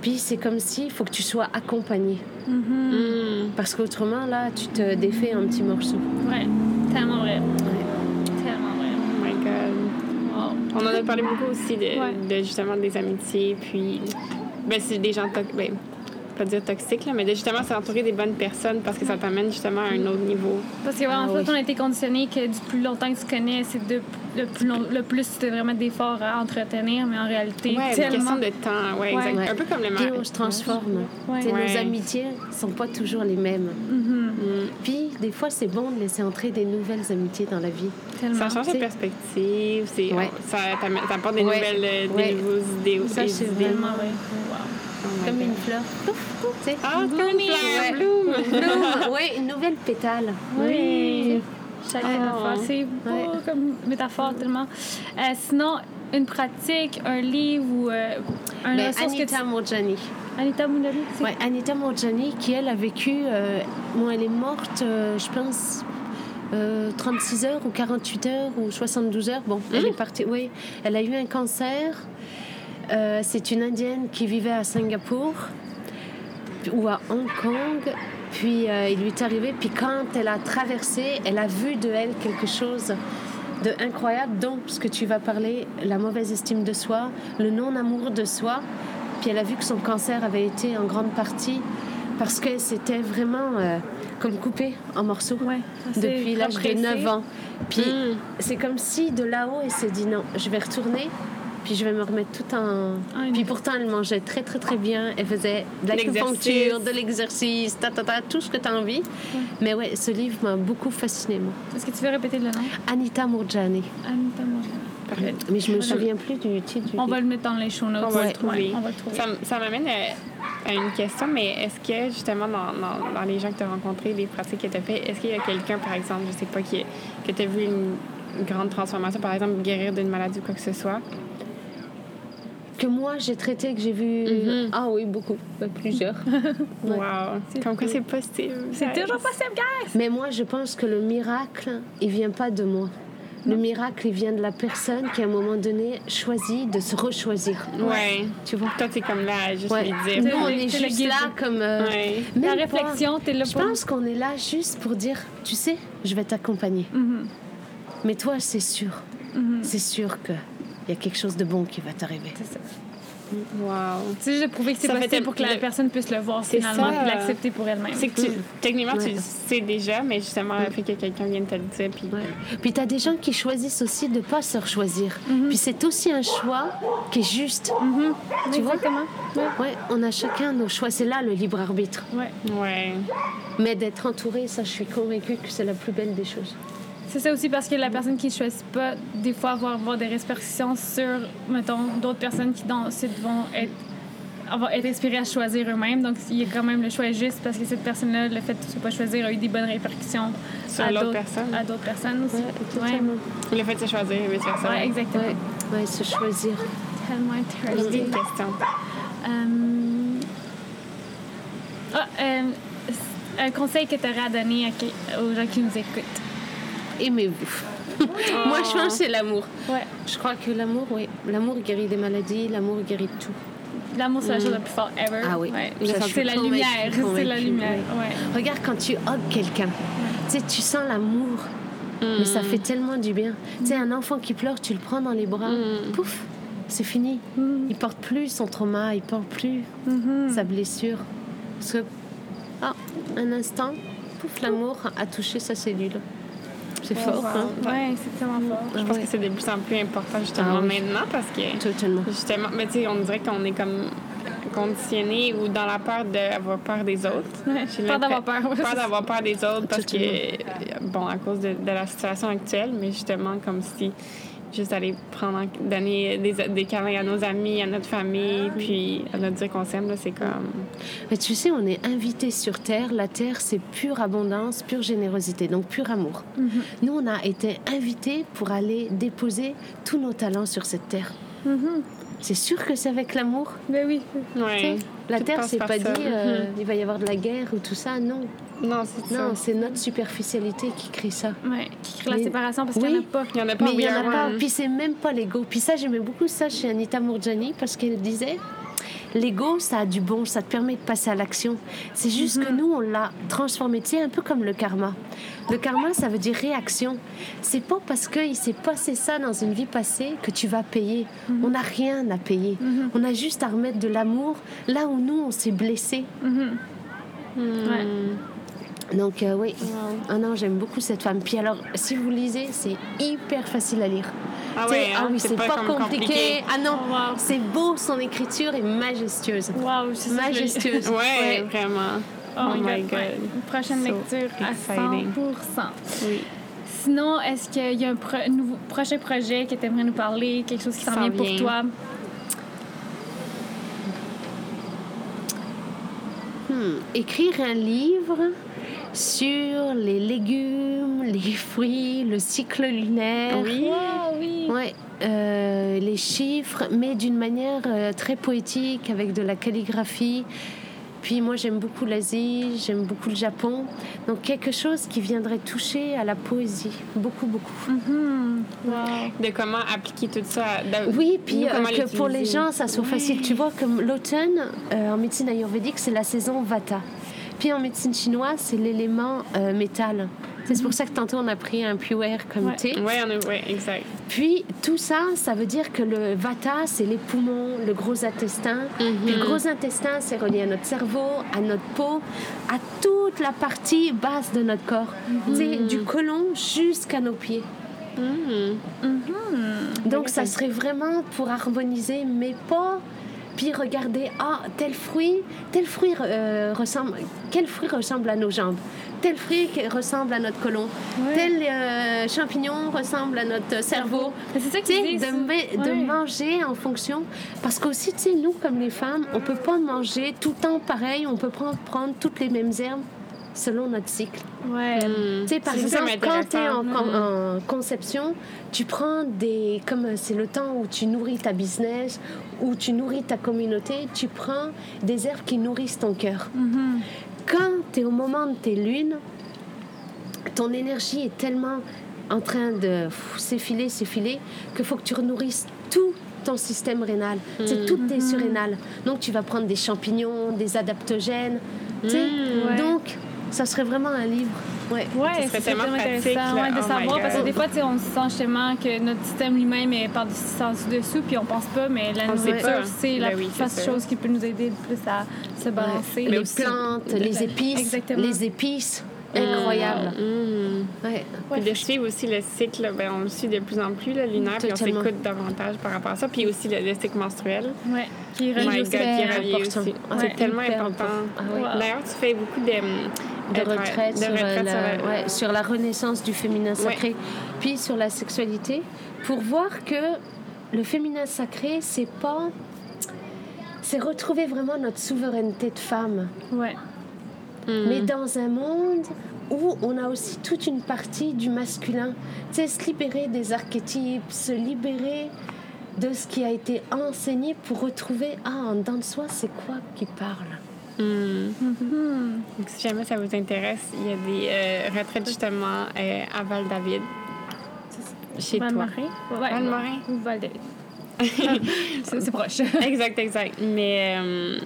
Puis c'est comme si il faut que tu sois accompagné. Mm. Parce qu'autrement, là, tu te défais un petit morceau. Ouais, tellement vrai. Tellement vrai. Oh my god. Wow. On en a parlé beaucoup aussi de, Ouais. de justement des amitiés, puis. Ben, c'est des gens. Ben, pas dire toxiques, là, mais de justement s'entourer des bonnes personnes parce que ça t'amène justement à un autre niveau. Parce que, ouais, Ah en fait, oui. on a été conditionné que du plus longtemps que tu connais, c'est de, le, plus long- le plus tu as vraiment d'efforts à entretenir, mais en réalité, Ouais, une tellement. question de temps. Ouais, Ouais. exact. Ouais. Un peu comme le mariage. on se transforme. Nos amitiés sont pas toujours les mêmes. Mhm, Puis des fois, c'est bon de laisser entrer des nouvelles amitiés dans la vie. tellement. Ça change de perspective, c'est, ça t'apporte des Ouais. nouvelles, euh, des Ouais. nouveaux idées. Ça, des c'est idées. Tellement vrai. Oh my Comme God. une fleur. Ah, c'est comme une fleur, Ouais. bloom. Bloom. Ouais, une nouvelle pétale. Oui. Chaque Ah. métaphore. C'est beau comme métaphore tellement. Euh, sinon, une pratique, un livre ou euh, un Ben, ressource Anita que tu... Mourjani. Anita c'est Ouais, Anita Mourjani, qui elle a vécu. euh, bon, elle est morte, euh, je pense. euh, 36 heures ou 48 heures ou 72 heures. Bon, elle est partie. Oui, elle a eu un cancer. Euh, c'est une Indienne qui vivait à Singapour ou à Hong Kong. Puis euh, il lui est arrivé. Puis quand elle a traversé, elle a vu de elle quelque chose de incroyable, dont ce que tu vas parler, la mauvaise estime de soi, le non-amour de soi. Puis elle a vu que son cancer avait été en grande partie parce que c'était vraiment euh, comme coupé en morceaux Ouais, depuis l'âge de compressé. 9 ans. Puis Mm. c'est comme si de là-haut, elle s'est dit non, je vais retourner. Puis je vais me remettre tout en. Ah, Puis pourtant, elle mangeait très, très, très bien. Elle faisait de l'acupuncture, de l'exercice, ta, ta, ta, tout ce que tu as envie. Mais ouais, ce livre m'a beaucoup fasciné, moi. Est-ce que tu veux répéter le nom? Anita Mourjani. Anita Morgan. Parfait. Mais je me Voilà. souviens plus du titre du On va le mettre dans les show notes. On va Ouais. le trouver. Ouais, on va le trouver. Ça, m'amène à, à une question, mais est-ce que justement dans, dans- dans les gens que tu as rencontrés, les pratiques que tu as fait, est-ce qu'il y a quelqu'un, par exemple, je sais pas, qui, que tu as vu une, une grande transformation, par exemple, guérir d'une maladie ou quoi que ce soit? Que moi, j'ai traité, que j'ai vu. Mhm. Ah oui, beaucoup. Plusieurs. Ouais. Wow! Comme quoi c'est possible. C'est toujours possible, guys! Mais moi, je pense que le miracle, il vient pas de moi. Le miracle, il vient de la personne qui, à un moment donné, choisit de se rechoisir. Ouais. Tu vois? Toi, t'es comme là, juste Ouais. lui Nous, dire. on est juste là comme. euh, Ouais. même La pas- réflexion, t'es là Je pense qu'on est là juste pour dire, tu sais, je vais t'accompagner. Mhm. Mais toi, c'est sûr. Mhm. C'est sûr qu'il y a quelque chose de bon qui va t'arriver. C'est ça. Wow! C'est juste de prouver que c'est fait possible pour que la le- personne puisse le voir C'est finalement ça. et l'accepter pour elle-même. C'est que tu, techniquement, tu le sais déjà, mais justement, fait que quelqu'un vienne te le dire, puis Ouais. Puis tu as des gens qui choisissent aussi de ne pas se rechoisir. Mhm. Puis c'est aussi un choix qui est juste. Mhm. Tu vois? Exactement. Ouais. Ouais, on a chacun nos choix. C'est là le libre arbitre. Ouais. ouais. Mais d'être entouré, ça, je suis convaincue que c'est la plus belle des choses. C'est ça aussi parce que la personne qui ne choisit pas, des fois, va avoir des répercussions sur, mettons, d'autres personnes qui dans, ensuite vont être, vont être inspirées à choisir eux-mêmes. Donc, il y a quand même le choix juste parce que cette personne-là, le fait de ne pas choisir, a eu des bonnes répercussions Sur à l'autre d'autres- personne. À d'autres personnes aussi. Ouais. Le fait de se choisir et vice-versa. Ouais, exactement. Ouais, ouais, se choisir. Tellement J'ai intéressant. une question. Euh, Ah, euh, un conseil que tu aurais à donner à aux gens qui nous écoutent? Aimez-vous. Moi, je pense que c'est l'amour. Ouais. Je crois que l'amour, oui. L'amour guérit des maladies, l'amour guérit de tout. L'amour, c'est la chose la plus forte ever. Ah oui. Ouais. C'est la lumière. C'est la lumière. Ouais. Regarde quand tu hugs quelqu'un. Tu sais, tu sens l'amour. Mais ça fait tellement du bien. Tu sais, un enfant qui pleure, tu le prends dans les bras. Pouf, c'est fini. Il porte plus son trauma, il porte plus sa blessure. Parce que, ah, un instant, pouf, l'amour a touché sa cellule. C'est fort, hein? Ouais, c'est tellement fort. Je pense que c'est de plus en plus important justement Ah oui. maintenant parce que Totalement. justement, mais tu sais, on dirait qu'on est comme conditionné ou dans la peur d'avoir peur des autres. Ouais, peur d'avoir peur, ouais, Peur d'avoir peur des autres parce que, Totalement. bon, à cause de, de la situation actuelle, mais justement comme si juste aller prendre, en- donner des, des câlins à nos amis, à notre famille, puis à notre dire qu'on s'aime, là, c'est comme. Mais tu sais, on est invité sur Terre. La Terre, c'est pure abondance, pure générosité, donc pur amour. Nous, on a été invités pour aller déposer tous nos talents sur cette Terre. C'est sûr que c'est avec l'amour? Ben oui. Ouais. La Terre, c'est pas ça. dit euh, il va y avoir de la guerre ou tout ça. Non, Non, c'est ça. non, c'est notre superficialité qui crée ça. Ouais, qui crée la séparation parce qu'il n'y en a pas. Il y en a pas Mais il n'y en a pas. One. Puis c'est même pas l'ego. Puis ça, j'aimais beaucoup ça chez Anita Mourjani parce qu'elle disait l'ego, ça a du bon, ça te permet de passer à l'action. C'est juste Mhm. que nous, on l'a transformé, tu sais, un peu comme le karma. Le karma, ça veut dire réaction. C'est pas parce qu'il s'est passé ça dans une vie passée que tu vas payer. Mhm. On n'a rien à payer. On a juste à remettre de l'amour là où nous, on s'est blessé. Ouais. Donc euh, oui, ah non, j'aime beaucoup cette femme. Puis alors, si vous lisez, c'est hyper facile à lire. Ah ouais, hein, ah oui, c'est pas compliqué. compliqué. Ah non, Oh, wow. c'est beau, son écriture est majestueuse. Wow, c'est Majestueuse. Ouais, vraiment. Oh, my God. Ouais. Une prochaine So lecture à exciting. 100 Oui. Sinon, est-ce qu'il y a un pro- nouveau, prochain projet que tu aimerais nous parler, quelque chose qui s'en vient pour toi? Hmm, Écrire un livre? Sur les légumes, les fruits, le cycle lunaire. Oui. Ah oui. Ouais, euh, les chiffres, mais d'une manière euh, très poétique, avec de la calligraphie. Puis moi, j'aime beaucoup l'Asie, j'aime beaucoup le Japon. Donc quelque chose qui viendrait toucher à la poésie. Beaucoup, beaucoup. Mhm. Wow. De comment appliquer tout ça? Oui, puis euh, que pour les gens, ça soit facile. Tu vois, comme l'automne, euh, en médecine ayurvédique, c'est la saison Vata. Puis en médecine chinoise, c'est l'élément euh, métal. C'est pour ça que tantôt on a pris un puer comme Ouais. thé. A, ouais, exact. Puis tout ça, ça veut dire que le vata, c'est les poumons, le gros intestin. Puis le gros intestin, c'est relié à notre cerveau, à notre peau, à toute la partie basse de notre corps. Tu sais, du côlon jusqu'à nos pieds. Donc ça serait vraiment pour harmoniser, mais pas. Puis regarder, ah, tel fruit, tel fruit euh, ressemble, quel fruit ressemble à nos jambes, tel fruit ressemble à notre Ouais. tel euh, champignon ressemble à notre cerveau. C'est ça Tu sais, disent. de, manger en fonction. Parce qu'aussi, tu sais, nous, comme les femmes, on peut pas manger tout le temps pareil, on peut prendre, prendre toutes les mêmes herbes selon notre cycle. Ouais. Tu sais, par exemple, quand tu es en, intéressant. en- en conception, tu prends des. Comme euh, c'est le temps où tu nourris ta business, où tu nourris ta communauté, tu prends des herbes qui nourrissent ton cœur. Quand tu es au moment de tes lunes, ton énergie est tellement en train de s'effiler, s'effiler, qu'il faut que tu renourrisses tout ton système rénal, c'est toutes tes surrénales. Donc tu vas prendre des champignons, des adaptogènes. tu sais. Ouais. Donc ça serait vraiment un livre. Ouais. Ouais, serait c'est tellement tellement pratique, intéressant là. ouais, de Oh savoir parce que des fois, tu sais, on se sent justement que notre système lui-même est par sens dessous, puis on pense pas, mais la nourriture, c'est la Ben oui, c'est plus ça. chose qui peut nous aider le plus à se balancer. les aussi- plantes, les épices, Exactement. les épices, incroyable. Mm. Ouais. Puis de suivre aussi le cycle, ben, on le suit de plus en plus, le lunaire, puis on s'écoute davantage par rapport à ça. Puis aussi le, le cycle menstruel. Ouais, qui Oh God, aussi. Ouais, C'est tellement important. Ah ouais. Wow. D'ailleurs, tu fais beaucoup de, de euh, de sur, retraite la, sur le- ouais, sur la renaissance du féminin sacré, puis sur la sexualité, pour voir que le féminin sacré, c'est pas. C'est retrouver vraiment notre souveraineté de femme, Ouais. Mm. mais dans un monde où on a aussi toute une partie du masculin. Tu sais, se libérer des archétypes, se libérer de ce qui a été enseigné pour retrouver, ah, en dedans de soi, c'est quoi qui parle? Mm. Donc, si jamais ça vous intéresse, il y a des euh, retraites justement euh, à Val-David. Chez toi. Val-Marin? Ouais, Val-Marin. Ou Val-David. c'est c'est proche. exact, exact. Mais euh,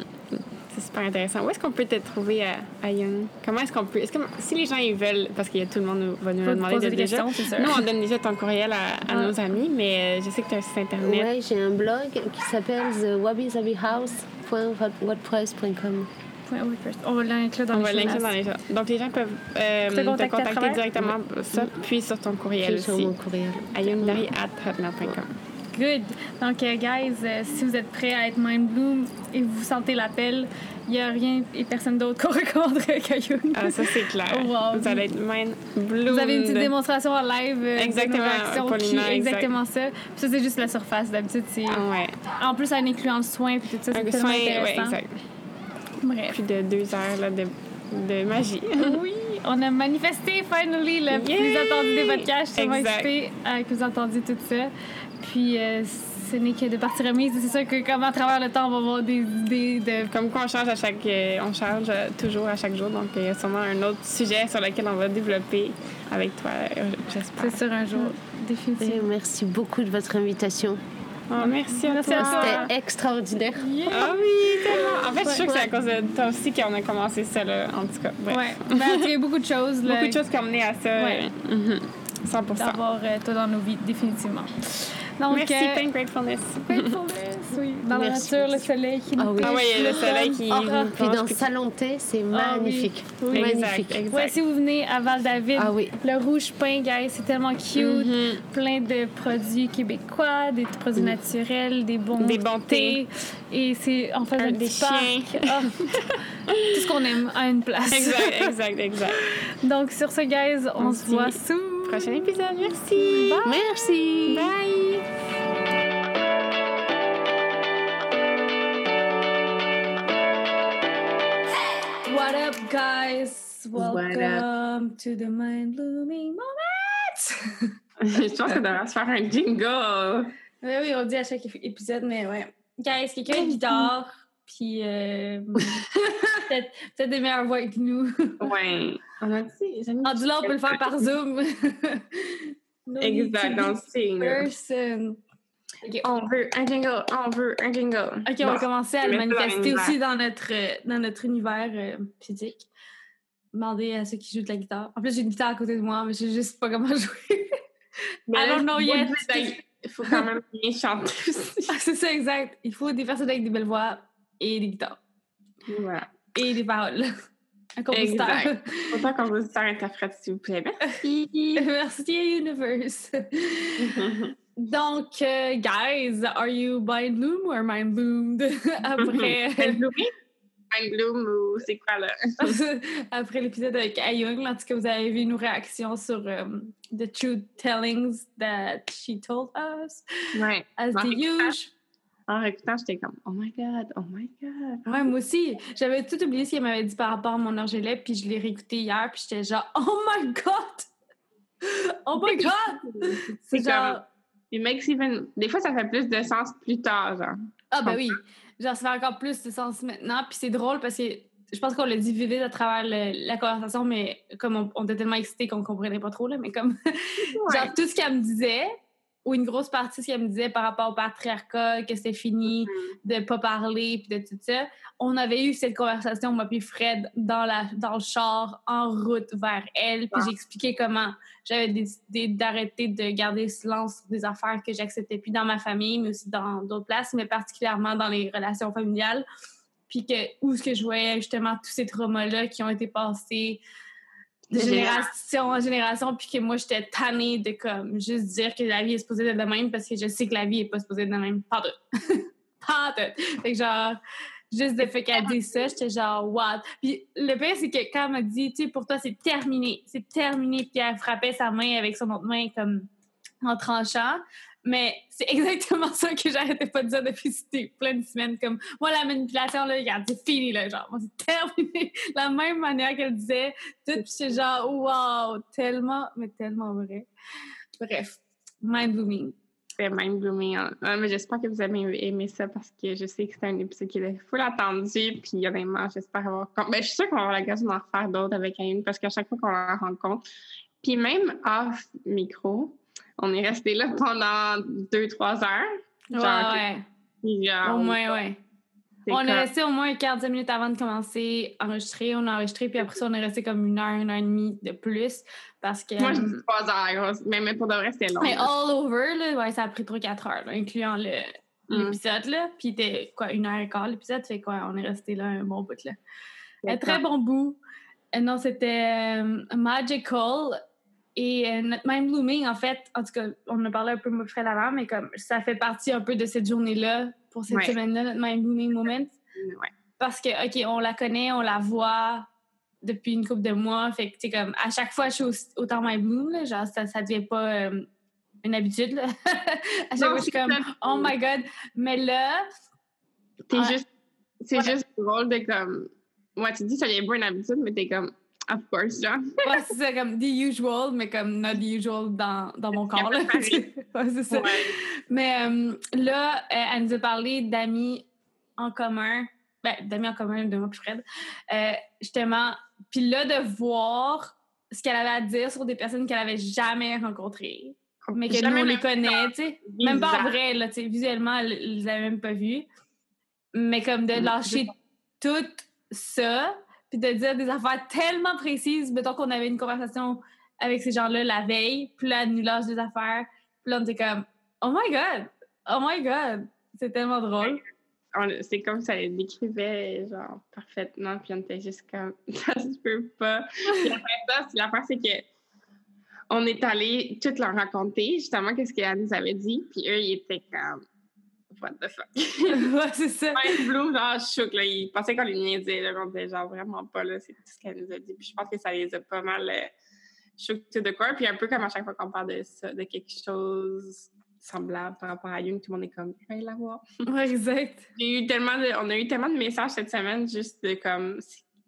super intéressant. Où est-ce qu'on peut te trouver à, à Young? Comment est-ce qu'on peut. Est-ce que si les gens ils veulent, parce qu'il y a tout le monde nous- va nous Faut demander de des déjà. questions, c'est sûr. Nous, on donne déjà ton courriel à, à Ah. nos amis, mais euh, je sais que tu as un site internet. Ouais, j'ai un blog qui s'appelle WordPress. On va l'inclure dans On les dans gens. Donc, les gens peuvent euh, Te te contacter directement ça, puis sur ton courriel Puis sur aussi. mon courriel. À. Good. Donc, euh, guys, euh, si vous êtes prêts à être mind bloom et vous sentez l'appel, il n'y a rien et personne d'autre qu'on recommanderait qu'à Young. Ah, ça, c'est clair. Wow. Vous allez être mind blown. Vous avez une petite démonstration en live euh, Exactement, qui exact. exactement ça. Puis ça, c'est juste la surface. D'habitude, c'est... Ah, ouais. En plus, en incluant le soin puis tout ça, c'est tellement soin, ouais, intéressant. exact. Bref. Plus de deux heures là, de, de magie. Oui, on a manifesté finally le plus attendu des podcasts. Je suis excitée euh, que vous entendiez tout ça. Puis, euh, ce n'est que de partie remise. C'est sûr que comme à travers le temps, on va avoir des idées de... Comme quoi, on change à chaque, euh, on change euh, toujours à chaque jour. Donc, il y a sûrement un autre sujet sur lequel on va développer avec toi, j'espère. C'est sûr un jour, Et définitivement. merci beaucoup de votre invitation. Oh, merci à Merci toi. à toi. C'était extraordinaire. Yeah. Ah oui, tellement. En fait, je suis sûre que c'est à cause de toi aussi qu'on a commencé ça, là, en tout cas. Bref. Ouais. Ben, il y a beaucoup de choses. là, Beaucoup de choses qui ont mené à ça. Ouais. euh, mhm. 100 D'avoir euh, toi dans nos vies, définitivement. Donc, Merci, euh, Pink Gratefulness. gratefulness, oui. Dans la nature, le soleil qui nous Ah oui. Ah oui, il y a le soleil qui nous Puis dans puis- Salon de thé, c'est Ah oui. magnifique. Oui. Magnifique. Exact, exact. Ouais, si vous venez à Val-David, Ah oui. le rouge pain, guys, c'est tellement cute. Mhm. Plein de produits québécois, des produits naturels, des bons, Des bons thés. Et c'est en fait Un- un des parc. chiens. Tout ce qu'on aime à une place. Exact, exact, exact. Donc, sur ce, guys, on, On se voit sous. Prochain épisode, merci. Merci. Bye. Welcome to the mind blooming moment. Je pense qu'on devrait se faire un jingle. Oui, oui, on dit à chaque ép- épisode, mais ouais. Guys, quelqu'un a une guitare, puis euh, peut-être peut des meilleures voix que nous. Ouais. On a dit, En là, on peut le faire par Zoom. No Exact, dans le be signe. person. Ok, on, veut un jingle, on veut un jingle. ok, on va commencer à le manifester aussi dans notre, euh, dans notre univers euh, physique. Demander à ceux qui jouent de la guitare. En plus, j'ai une guitare à côté de moi, mais je sais juste pas comment jouer. Mais I don't know yet. Il faut quand même bien chanter aussi. Ah, c'est ça, exact. Il faut des personnes avec des belles voix et des guitares. Voilà. Et des paroles. Un compositeur. Exact. Autant vous interprète, s'il vous plaît. Merci. Merci, Universe. Donc, euh, guys, are you mind bloom or mind bloomed après, Bloom ou c'est quoi là? après l'épisode avec Ayung? En tout cas, vous avez vu nos réactions sur euh, the truth tellings that she told us, Ouais. as En the usual. En réécoutant, j'étais comme, oh my god, oh my god. Ouais, moi aussi. J'avais tout oublié ce qu'elle m'avait dit par rapport à mon orgelet, puis je l'ai réécouté hier, puis j'étais genre, oh my god! Oh my god! C'est genre- comme, it makes even, des fois, ça fait plus de sens plus tard, genre. Ah, ben oui. Genre, ça fait encore plus de sens maintenant. Puis c'est drôle parce que je pense qu'on l'a dit vite à travers le- la conversation, mais comme on, on était tellement excités qu'on comprenait pas trop, là, mais comme, genre, tout ce qu'elle me disait, ou une grosse partie de ce qu'elle me disait par rapport au patriarcat, que c'était fini de pas parler, puis de tout ça, on avait eu cette conversation, moi puis Fred, dans, la, dans le char, en route vers elle, puis Ah. j'ai expliqué comment j'avais décidé d'arrêter de garder le silence sur des affaires que j'acceptais plus dans ma famille, mais aussi dans d'autres places, mais particulièrement dans les relations familiales. Puis que où est-ce que je voyais justement tous ces traumas-là qui ont été passés de De génération en génération, puis que moi, j'étais tannée de comme juste dire que la vie est supposée être de même parce que je sais que la vie est pas supposée être de même. Pas de. pas de. Fait que genre, juste le fait qu'elle dise ça, j'étais genre, what? Puis le pire, c'est que quand elle m'a dit, tu sais, pour toi, c'est terminé. C'est terminé. Puis elle frappait sa main avec son autre main comme en tranchant. Mais c'est exactement ça que j'arrêtais pas de dire depuis plein de semaines. Comme, moi, la manipulation, là, regarde, c'est fini, là. Genre, c'est terminé. La même manière qu'elle disait, tout, j'étais genre, wow, tellement, mais tellement vrai. Bref, mind blooming. C'était mind blooming. hein. Mais j'espère que vous avez aimé ça parce que je sais que c'est un épisode qui est full attendu. Puis honnêtement, j'espère avoir. Ben, je suis sûre qu'on va avoir l'occasion d'en refaire d'autres avec Ayune parce qu'à chaque fois qu'on la rencontre, puis même off micro, on est resté là pendant deux, trois heures. Ouais, Genre, ouais. puis genre, Au moins, ouais. On est resté au moins 45 minutes avant de commencer à enregistrer. On a enregistré, puis après ça, on est resté comme une heure, une heure et demie de plus parce que. Moi, je euh, dis trois heures. Mais, mais pour de vrai, c'était long. Mais all over, là, ouais, ça a pris 3-4 heures, là, incluant le, Mm. l'épisode, là. Puis c'était, quoi, une heure et quart, l'épisode. Fait quoi, on est resté là un bon bout, là. Un très bon bout. Euh, non, c'était euh, magical. Et euh, notre mind blooming, en fait, en tout cas, on en a parlé un peu Fred avant, mais comme ça fait partie un peu de cette journée-là, pour cette Ouais. semaine-là, notre mind blooming moment. Ouais. Parce que, OK, on la connaît, on la voit depuis une couple de mois. Fait que, tu sais, comme, à chaque fois, je suis aussi- autant my bloom, là, genre, ça, devient pas euh, une habitude, là. à chaque Non, fois, je suis comme, oh my God. Mais là, T'es Ouais. juste. C'est juste drôle de comme. Moi, tu dis ça vient pas une habitude, mais t'es comme. Of course, genre. ouais, c'est ça, comme the usual, mais comme not the usual dans, dans mon corps, là. ouais, c'est ça. Ouais. Mais euh, là, euh, elle nous a parlé d'amis en commun, ben, d'amis en commun de moi et Fred, euh, justement. Puis là, de voir ce qu'elle avait à dire sur des personnes qu'elle avait jamais rencontrées, mais que nous, on les connaît, tu sais. Même pas en vrai, là, tu sais, visuellement, elle elle les avait même pas vus. Mais comme de lâcher tout ça, puis de dire des affaires tellement précises. Mettons qu'on avait une conversation avec ces gens-là la veille, puis là, nous des affaires. Puis là, on était comme, oh my God! Oh my God! C'est tellement drôle. C'est comme ça elle décrivait, genre, parfaitement, puis on était juste comme. Ça se peut pas. Puis après l'affaire, c'est que. On est allé toutes leur raconter, justement, qu'est-ce qu'elle nous avait dit, puis eux, ils étaient comme. What the fuck? ouais, c'est ça. Mind bloom, genre, choc, là. Ils pensaient qu'on les niaisait, là. On était genre vraiment pas, là. C'est tout ce qu'elle nous a dit. Puis je pense que ça les a pas mal euh, shook to the core. Puis un peu comme à chaque fois qu'on parle de ça, de quelque chose semblable par rapport à Young, tout le monde est comme, je vais la voir. Ouais, exact. J'ai eu tellement de, on a eu tellement de messages cette semaine, juste de comme,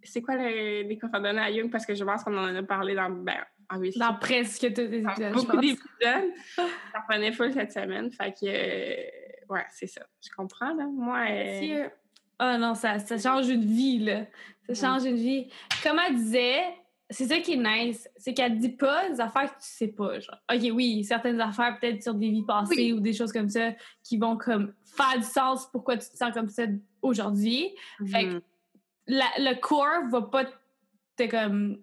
c'est- quoi le- les qu'on donné à Young? Parce que je pense qu'on en a parlé dans, ben, ah oui, Dans presque tous les épisodes, beaucoup d'épisodes. Ça prenait full cette semaine. Fait que, euh, ouais, c'est ça. Je comprends, là. Moi, Si, euh, Ah non, ça, ça change une vie, là. Ça change une vie. Comme elle disait, c'est ça qui est nice, c'est qu'elle dit pas des affaires que tu sais pas, genre. OK, oui, certaines affaires, peut-être sur des vies passées Oui. ou des choses comme ça, qui vont comme faire du sens pourquoi tu te sens comme ça aujourd'hui. Fait que mhm. la- le core va pas te comme.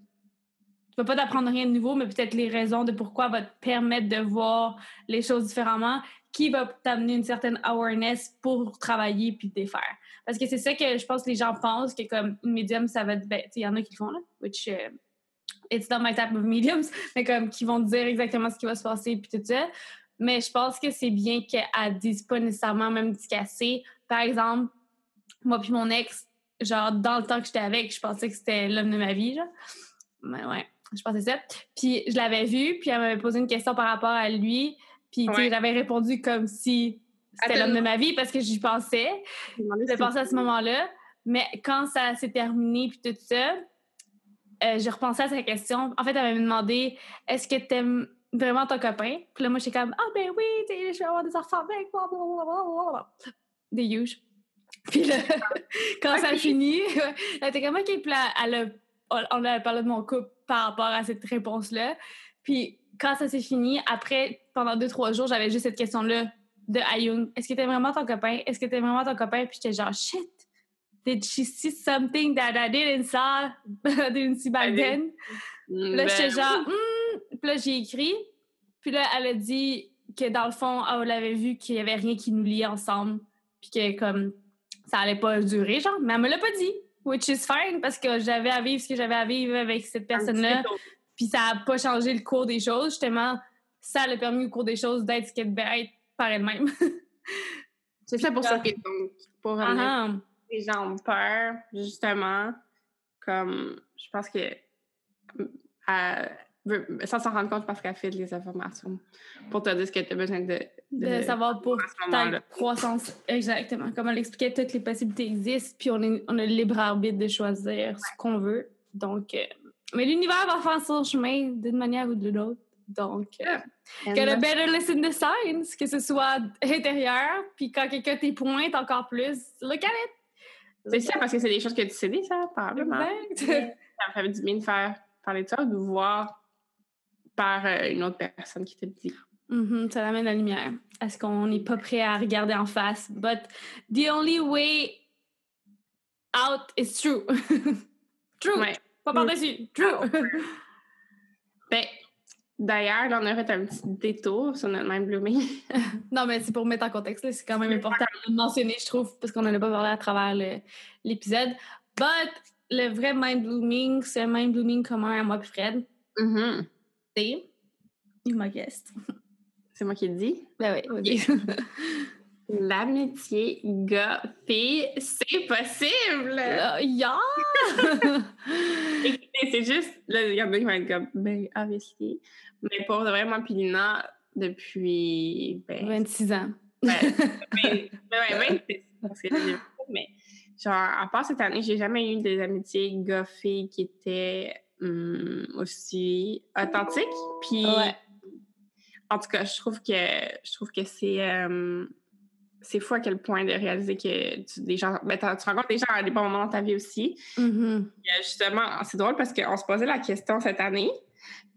Vas pas t'apprendre rien de nouveau, mais peut-être les raisons de pourquoi va te permettre de voir les choses différemment, qui va t'amener une certaine awareness pour travailler puis défaire. Parce que c'est ça que je pense que les gens pensent que comme médium, ça va être. Ben, il y en a qui le font, là, which. euh, it's not my type of mediums, mais comme qui vont dire exactement ce qui va se passer puis tout ça. Mais je pense que c'est bien qu'elle dise pas nécessairement même ce sait. Par exemple, moi puis mon ex, genre dans le temps que j'étais avec, je pensais que c'était l'homme de ma vie, genre. Mais ouais, je pensais ça. Puis je l'avais vu, puis elle m'avait posé une question par rapport à lui, puis tu sais, Ouais. j'avais répondu comme si c'était l'homme de ma vie parce que j'y pensais. J'ai pensé à ce moment-là. Mais quand ça s'est terminé puis tout ça, euh, j'ai repensé à sa question. En fait, elle m'avait demandé est-ce que t'aimes vraiment ton copain? Puis là, moi, j'étais comme ah ben oui, je vais avoir des enfants avec, blablabla. Des huge. Puis là, quand ça a fini, elle était comme ok, puis là, elle a, on a parlé de mon couple par rapport à cette réponse-là. Puis quand ça s'est fini, après, pendant deux, trois jours, j'avais juste cette question-là de Ayung. Est-ce que t'es vraiment ton copain? Est-ce que t'es vraiment ton copain? Puis j'étais genre, shit! Did she see something that I didn't saw, didn't see back then? Mm, Là, ben, j'étais genre, hmm. Puis là, j'ai écrit. Puis là, elle a dit que dans le fond, elle avait vu qu'il y avait rien qui nous liait ensemble. Puis que comme ça allait pas durer, genre. Mais elle me l'a pas dit. Which is fine parce que j'avais à vivre ce que j'avais à vivre avec cette personne-là. Puis ça a pas changé le cours des choses. Justement, ça l'a permis au cours des choses d'être ce qu'elle devait être par elle-même. C'est ça pour ça que donc, pour Ah, les gens ont peur, justement, comme je pense que veut- sans s'en rendre compte parce qu'elle fait les informations pour te dire ce que tu as besoin de, de savoir pour ta croissance. Exactement. Comme elle expliquait, toutes les possibilités existent, puis on, est, on a le libre arbitre de choisir ce qu'on veut. Donc, euh, mais l'univers va faire son chemin d'une manière ou de l'autre. Donc, euh, gotta better listen to signs, que ce soit intérieur, puis quand quelqu'un t'y pointe encore plus, look at it. C'est ça, parce que c'est des choses que tu sais déjà, probablement. Exact. Ça me fait du bien de faire parler de ça, ou de voir par euh, une autre personne qui te le dit. Mhm, ça amène la lumière. Est-ce qu'on n'est pas prêt à regarder en face? But the only way out is true. true. Ouais. Pas par-dessus. True. Ben, D'ailleurs, là, on a fait un petit détour sur notre mind blooming. non, mais c'est pour mettre en contexte. C'est quand même important de le mentionner, je trouve, parce qu'on n'en a pas parlé à travers l'épisode. But le vrai mind blooming, c'est mind blooming commun à moi et Fred. Mhm. C'est. You my guest. C'est moi qui le dis? Ben oui, vas-y. L'amitié gars-fille, c'est possible! Euh, yeah! c'est juste, là, il y en a qui vont être comme, ben, obviously. Mais pour de vrai, moi, puis Lina, depuis, ben, 26 ans. ben, ben, ben, ouais, 26, parce que là, j'ai- mais, genre, à part cette année, j'ai jamais eu des amitiés gars-filles qui étaient hum, aussi authentiques. Puis, Ouais. en tout cas, je trouve que, je trouve que c'est, euh, c'est fou à quel point de réaliser que tu, des gens, ben, tu rencontres des gens à des bons moments dans ta vie aussi. Mhm. Puis, euh, justement, c'est drôle parce qu'on se posait la question cette année,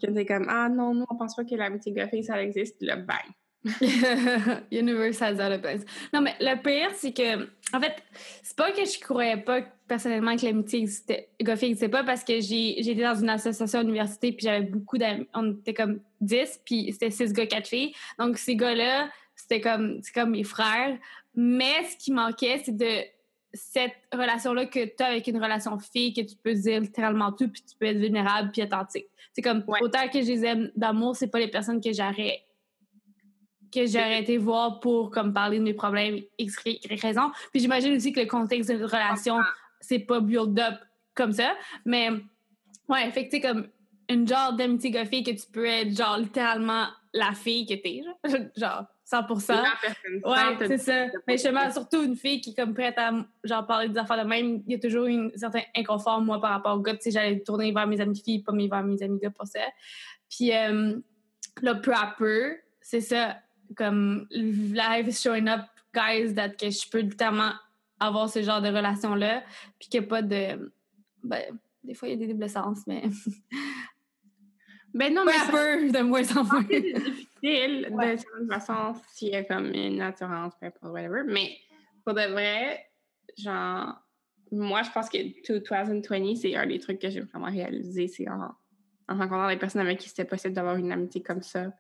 qu'on était comme Ah non, nous, on pense pas que l'amitié gars-fille, ça existe. Là, bang. Universe has other plans. Non, mais le pire, c'est que, en fait, c'est pas que je croyais pas personnellement que l'amitié existait, existait pas parce que été dans une association à l'université puis j'avais beaucoup d'amis. On était comme 10 puis c'était 6 gars, 4 filles. Donc, ces gars-là, c'était comme, c'est comme mes frères. Mais ce qui manquait, c'est de cette relation-là que tu as avec une relation fille, que tu peux dire littéralement tout puis tu peux être vulnérable puis authentique. C'est comme, Ouais. autant que je les aime d'amour, c'est pas les personnes que j'aurais que j'aurais été voir pour comme parler de mes problèmes X, Y raison. Puis j'imagine aussi que le contexte de relation, c'est pas build up comme ça. Mais ouais, fait que tu sais, comme une genre d'amitié goffée que tu peux être genre littéralement la fille que t'es, genre 100%. La personne Ouais, c'est ça. Mais justement, surtout une fille qui est comme prête à genre parler des affaires de même, il y a toujours un certain inconfort, moi, par rapport au gars. Tu sais, j'allais tourner vers mes amis filles, pas vers mes amis gars pour ça. Puis euh, là, peu à peu, c'est ça, comme life is showing up, guys, that que je peux littéralement avoir ce genre de relation-là, puis qu'il n'y a pas de... Ben, des fois, il y a des doubles sens, mais Ben non, mais ça- peu, de moins en moins. c'est difficile Ouais. de certaine façon s'il y a comme une assurance, peu importe, whatever. Mais pour de vrai, genre, moi, je pense que 2020, c'est un des trucs que j'ai vraiment réalisé, c'est en, en rencontrant des personnes avec qui c'était possible d'avoir une amitié comme ça.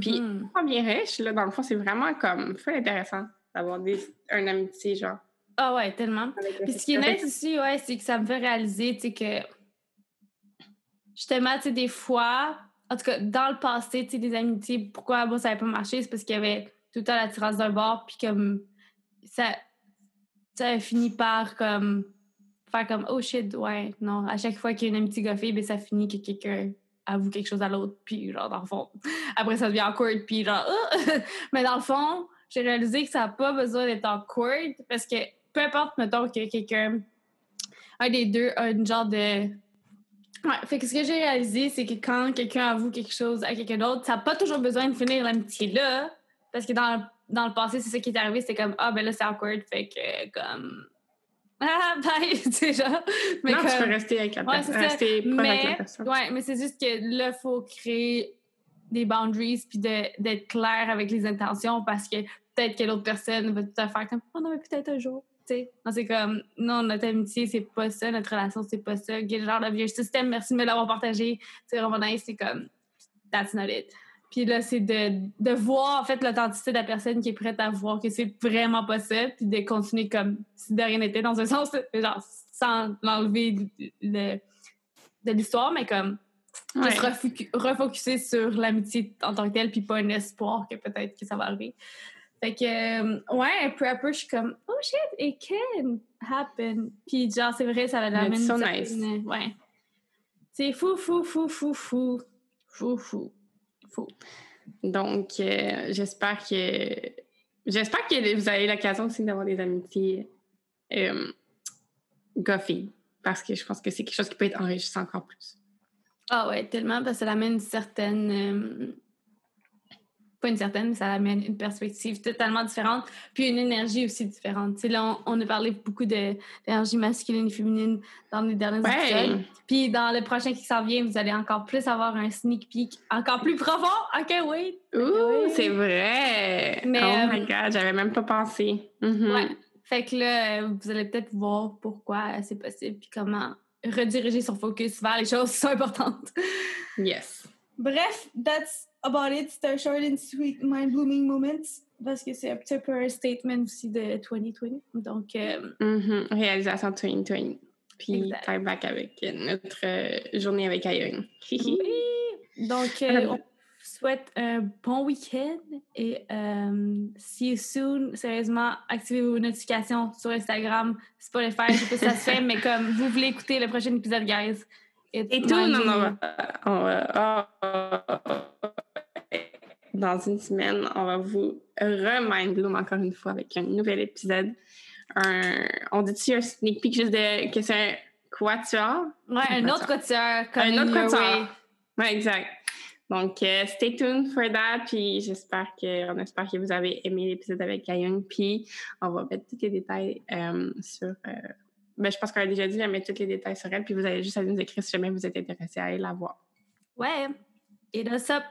Puis, Mhm. pas bien riche, là, dans le fond, c'est vraiment comme, fait intéressant d'avoir une amitié, genre. Ah ouais, tellement. Puis ce qui est nice aussi, ouais, c'est que ça me fait réaliser, tu sais, que justement, tu sais, des fois, en tout cas, dans le passé, tu sais, des amitiés, pourquoi ça n'avait pas marché, c'est parce qu'il y avait tout le temps la tirance d'un bord, puis comme ça, ça a fini par comme faire comme oh shit, ouais, non, à chaque fois qu'il y a une amitié goffée, ben ça finit que quelqu'un avoue quelque chose à l'autre, puis genre, dans le fond, après ça devient awkward, puis genre, Ah! mais dans le fond, j'ai réalisé que ça n'a pas besoin d'être awkward, parce que peu importe, mettons, que quelqu'un, un des deux a une genre de. Ouais, fait que ce que j'ai réalisé, c'est que quand quelqu'un avoue quelque chose à quelqu'un d'autre, ça n'a pas toujours besoin de finir l'amitié là, parce que dans, le- dans le passé, c'est ça qui est arrivé, c'était comme, ah, ben là, c'est awkward, fait que, comme. Ah, bye, tu sais, genre. Mais non, tu comme- peux rester avec la Ouais, c'est. Rester avec la personne. ouais, mais c'est juste que là, il faut créer des boundaries puis d'être clair avec les intentions parce que peut-être que l'autre personne va tout à faire comme Oh non, mais peut-être un jour. Tu sais. Non, c'est comme non, notre amitié, c'est pas ça, notre relation, c'est pas ça. Genre de vieux système, merci de me l'avoir partagé. C'est vraiment nice, c'est comme That's not it. Puis là, c'est de, de voir en fait l'authenticité de la personne qui est prête à voir que c'est vraiment pas ça, puis de continuer comme si de rien n'était dans un sens, genre sans l'enlever de, l'histoire, mais comme Ouais. refocu- refocuser sur l'amitié en tant que telle, puis pas un espoir que peut-être que ça va arriver. Fait que, euh, ouais, peu à peu, je suis comme, oh shit, it can happen. Puis genre, c'est vrai, ça va l'amener It's so nice. certaine- Ouais. C'est fou, fou, fou, fou, fou. Fou, fou. Fou. Donc, euh, j'espère que j'espère que vous avez l'occasion aussi d'avoir des amitiés euh, goffées, parce que je pense que c'est quelque chose qui peut être enrichissant encore plus. Ah ouais, tellement, parce que ça amène une certaine... euh, pas une certaine, mais ça amène une perspective totalement différente, puis une énergie aussi différente. Tu sais, là, on, on a parlé beaucoup d'énergie masculine et féminine dans les derniers Ouais. épisodes. Puis dans le prochain qui s'en vient, vous allez encore plus avoir un sneak peek encore plus profond. OK. Ouh, Oui. c'est vrai! Mais, oh euh, my god, j'avais même pas pensé. Mhm. Ouais. Fait que là, euh, vous allez peut-être voir pourquoi euh, c'est possible, puis comment rediriger son focus vers les choses qui sont importantes. Yes. Bref, that's about it. C'est un short and sweet mind-blooming moment parce que c'est un petit peu un statement aussi de 2020. Donc, euh, Mhm. Réalisation 2020. Puis, time back avec notre euh, journée avec Ayun. oui. Donc, euh, on vous souhaite un bon week-end et euh, see you soon. Sérieusement, activez vos notifications sur Instagram, Spotify. Je sais pas si ça se fait, mais comme vous voulez écouter le prochain épisode, guys. It's Et tout, non, non, mind-blowing. on va- on va- dans une semaine, on va vous remind bloom encore une fois avec un nouvel épisode. Un, on dit-tu un sneak peek juste de que c'est un quatuor? Ouais, un autre quatuor comme Un autre quatuor. Ouais, exact. Donc, euh, stay tuned for that. Puis j'espère que, on espère que vous avez aimé l'épisode avec Kayun. Puis on va mettre tous les détails euh, sur. euh, ben, je pense qu'on a déjà dit, mais mettre tous les détails sur elle. Puis vous allez juste aller nous écrire si jamais vous êtes intéressé à aller la voir. Ouais. Hit us up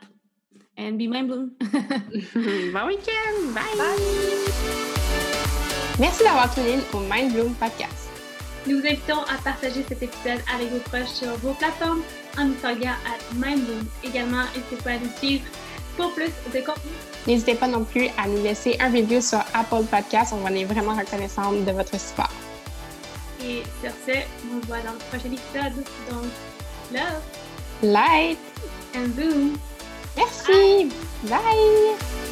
and be mind blown. bon week-end! Bye! Merci d'avoir tuné au Mind Bloom Podcast. Nous vous invitons à partager cet épisode avec vos proches sur vos plateformes en nous taguant à MindBloom. Également, n'hésitez pas à nous suivre pour plus de contenu. N'hésitez pas non plus à nous laisser un review sur Apple Podcast. On en est vraiment reconnaissante de votre support. Et sur ce, on se voit dans le prochain épisode. Donc, love Light! and boom! Merci! Bye.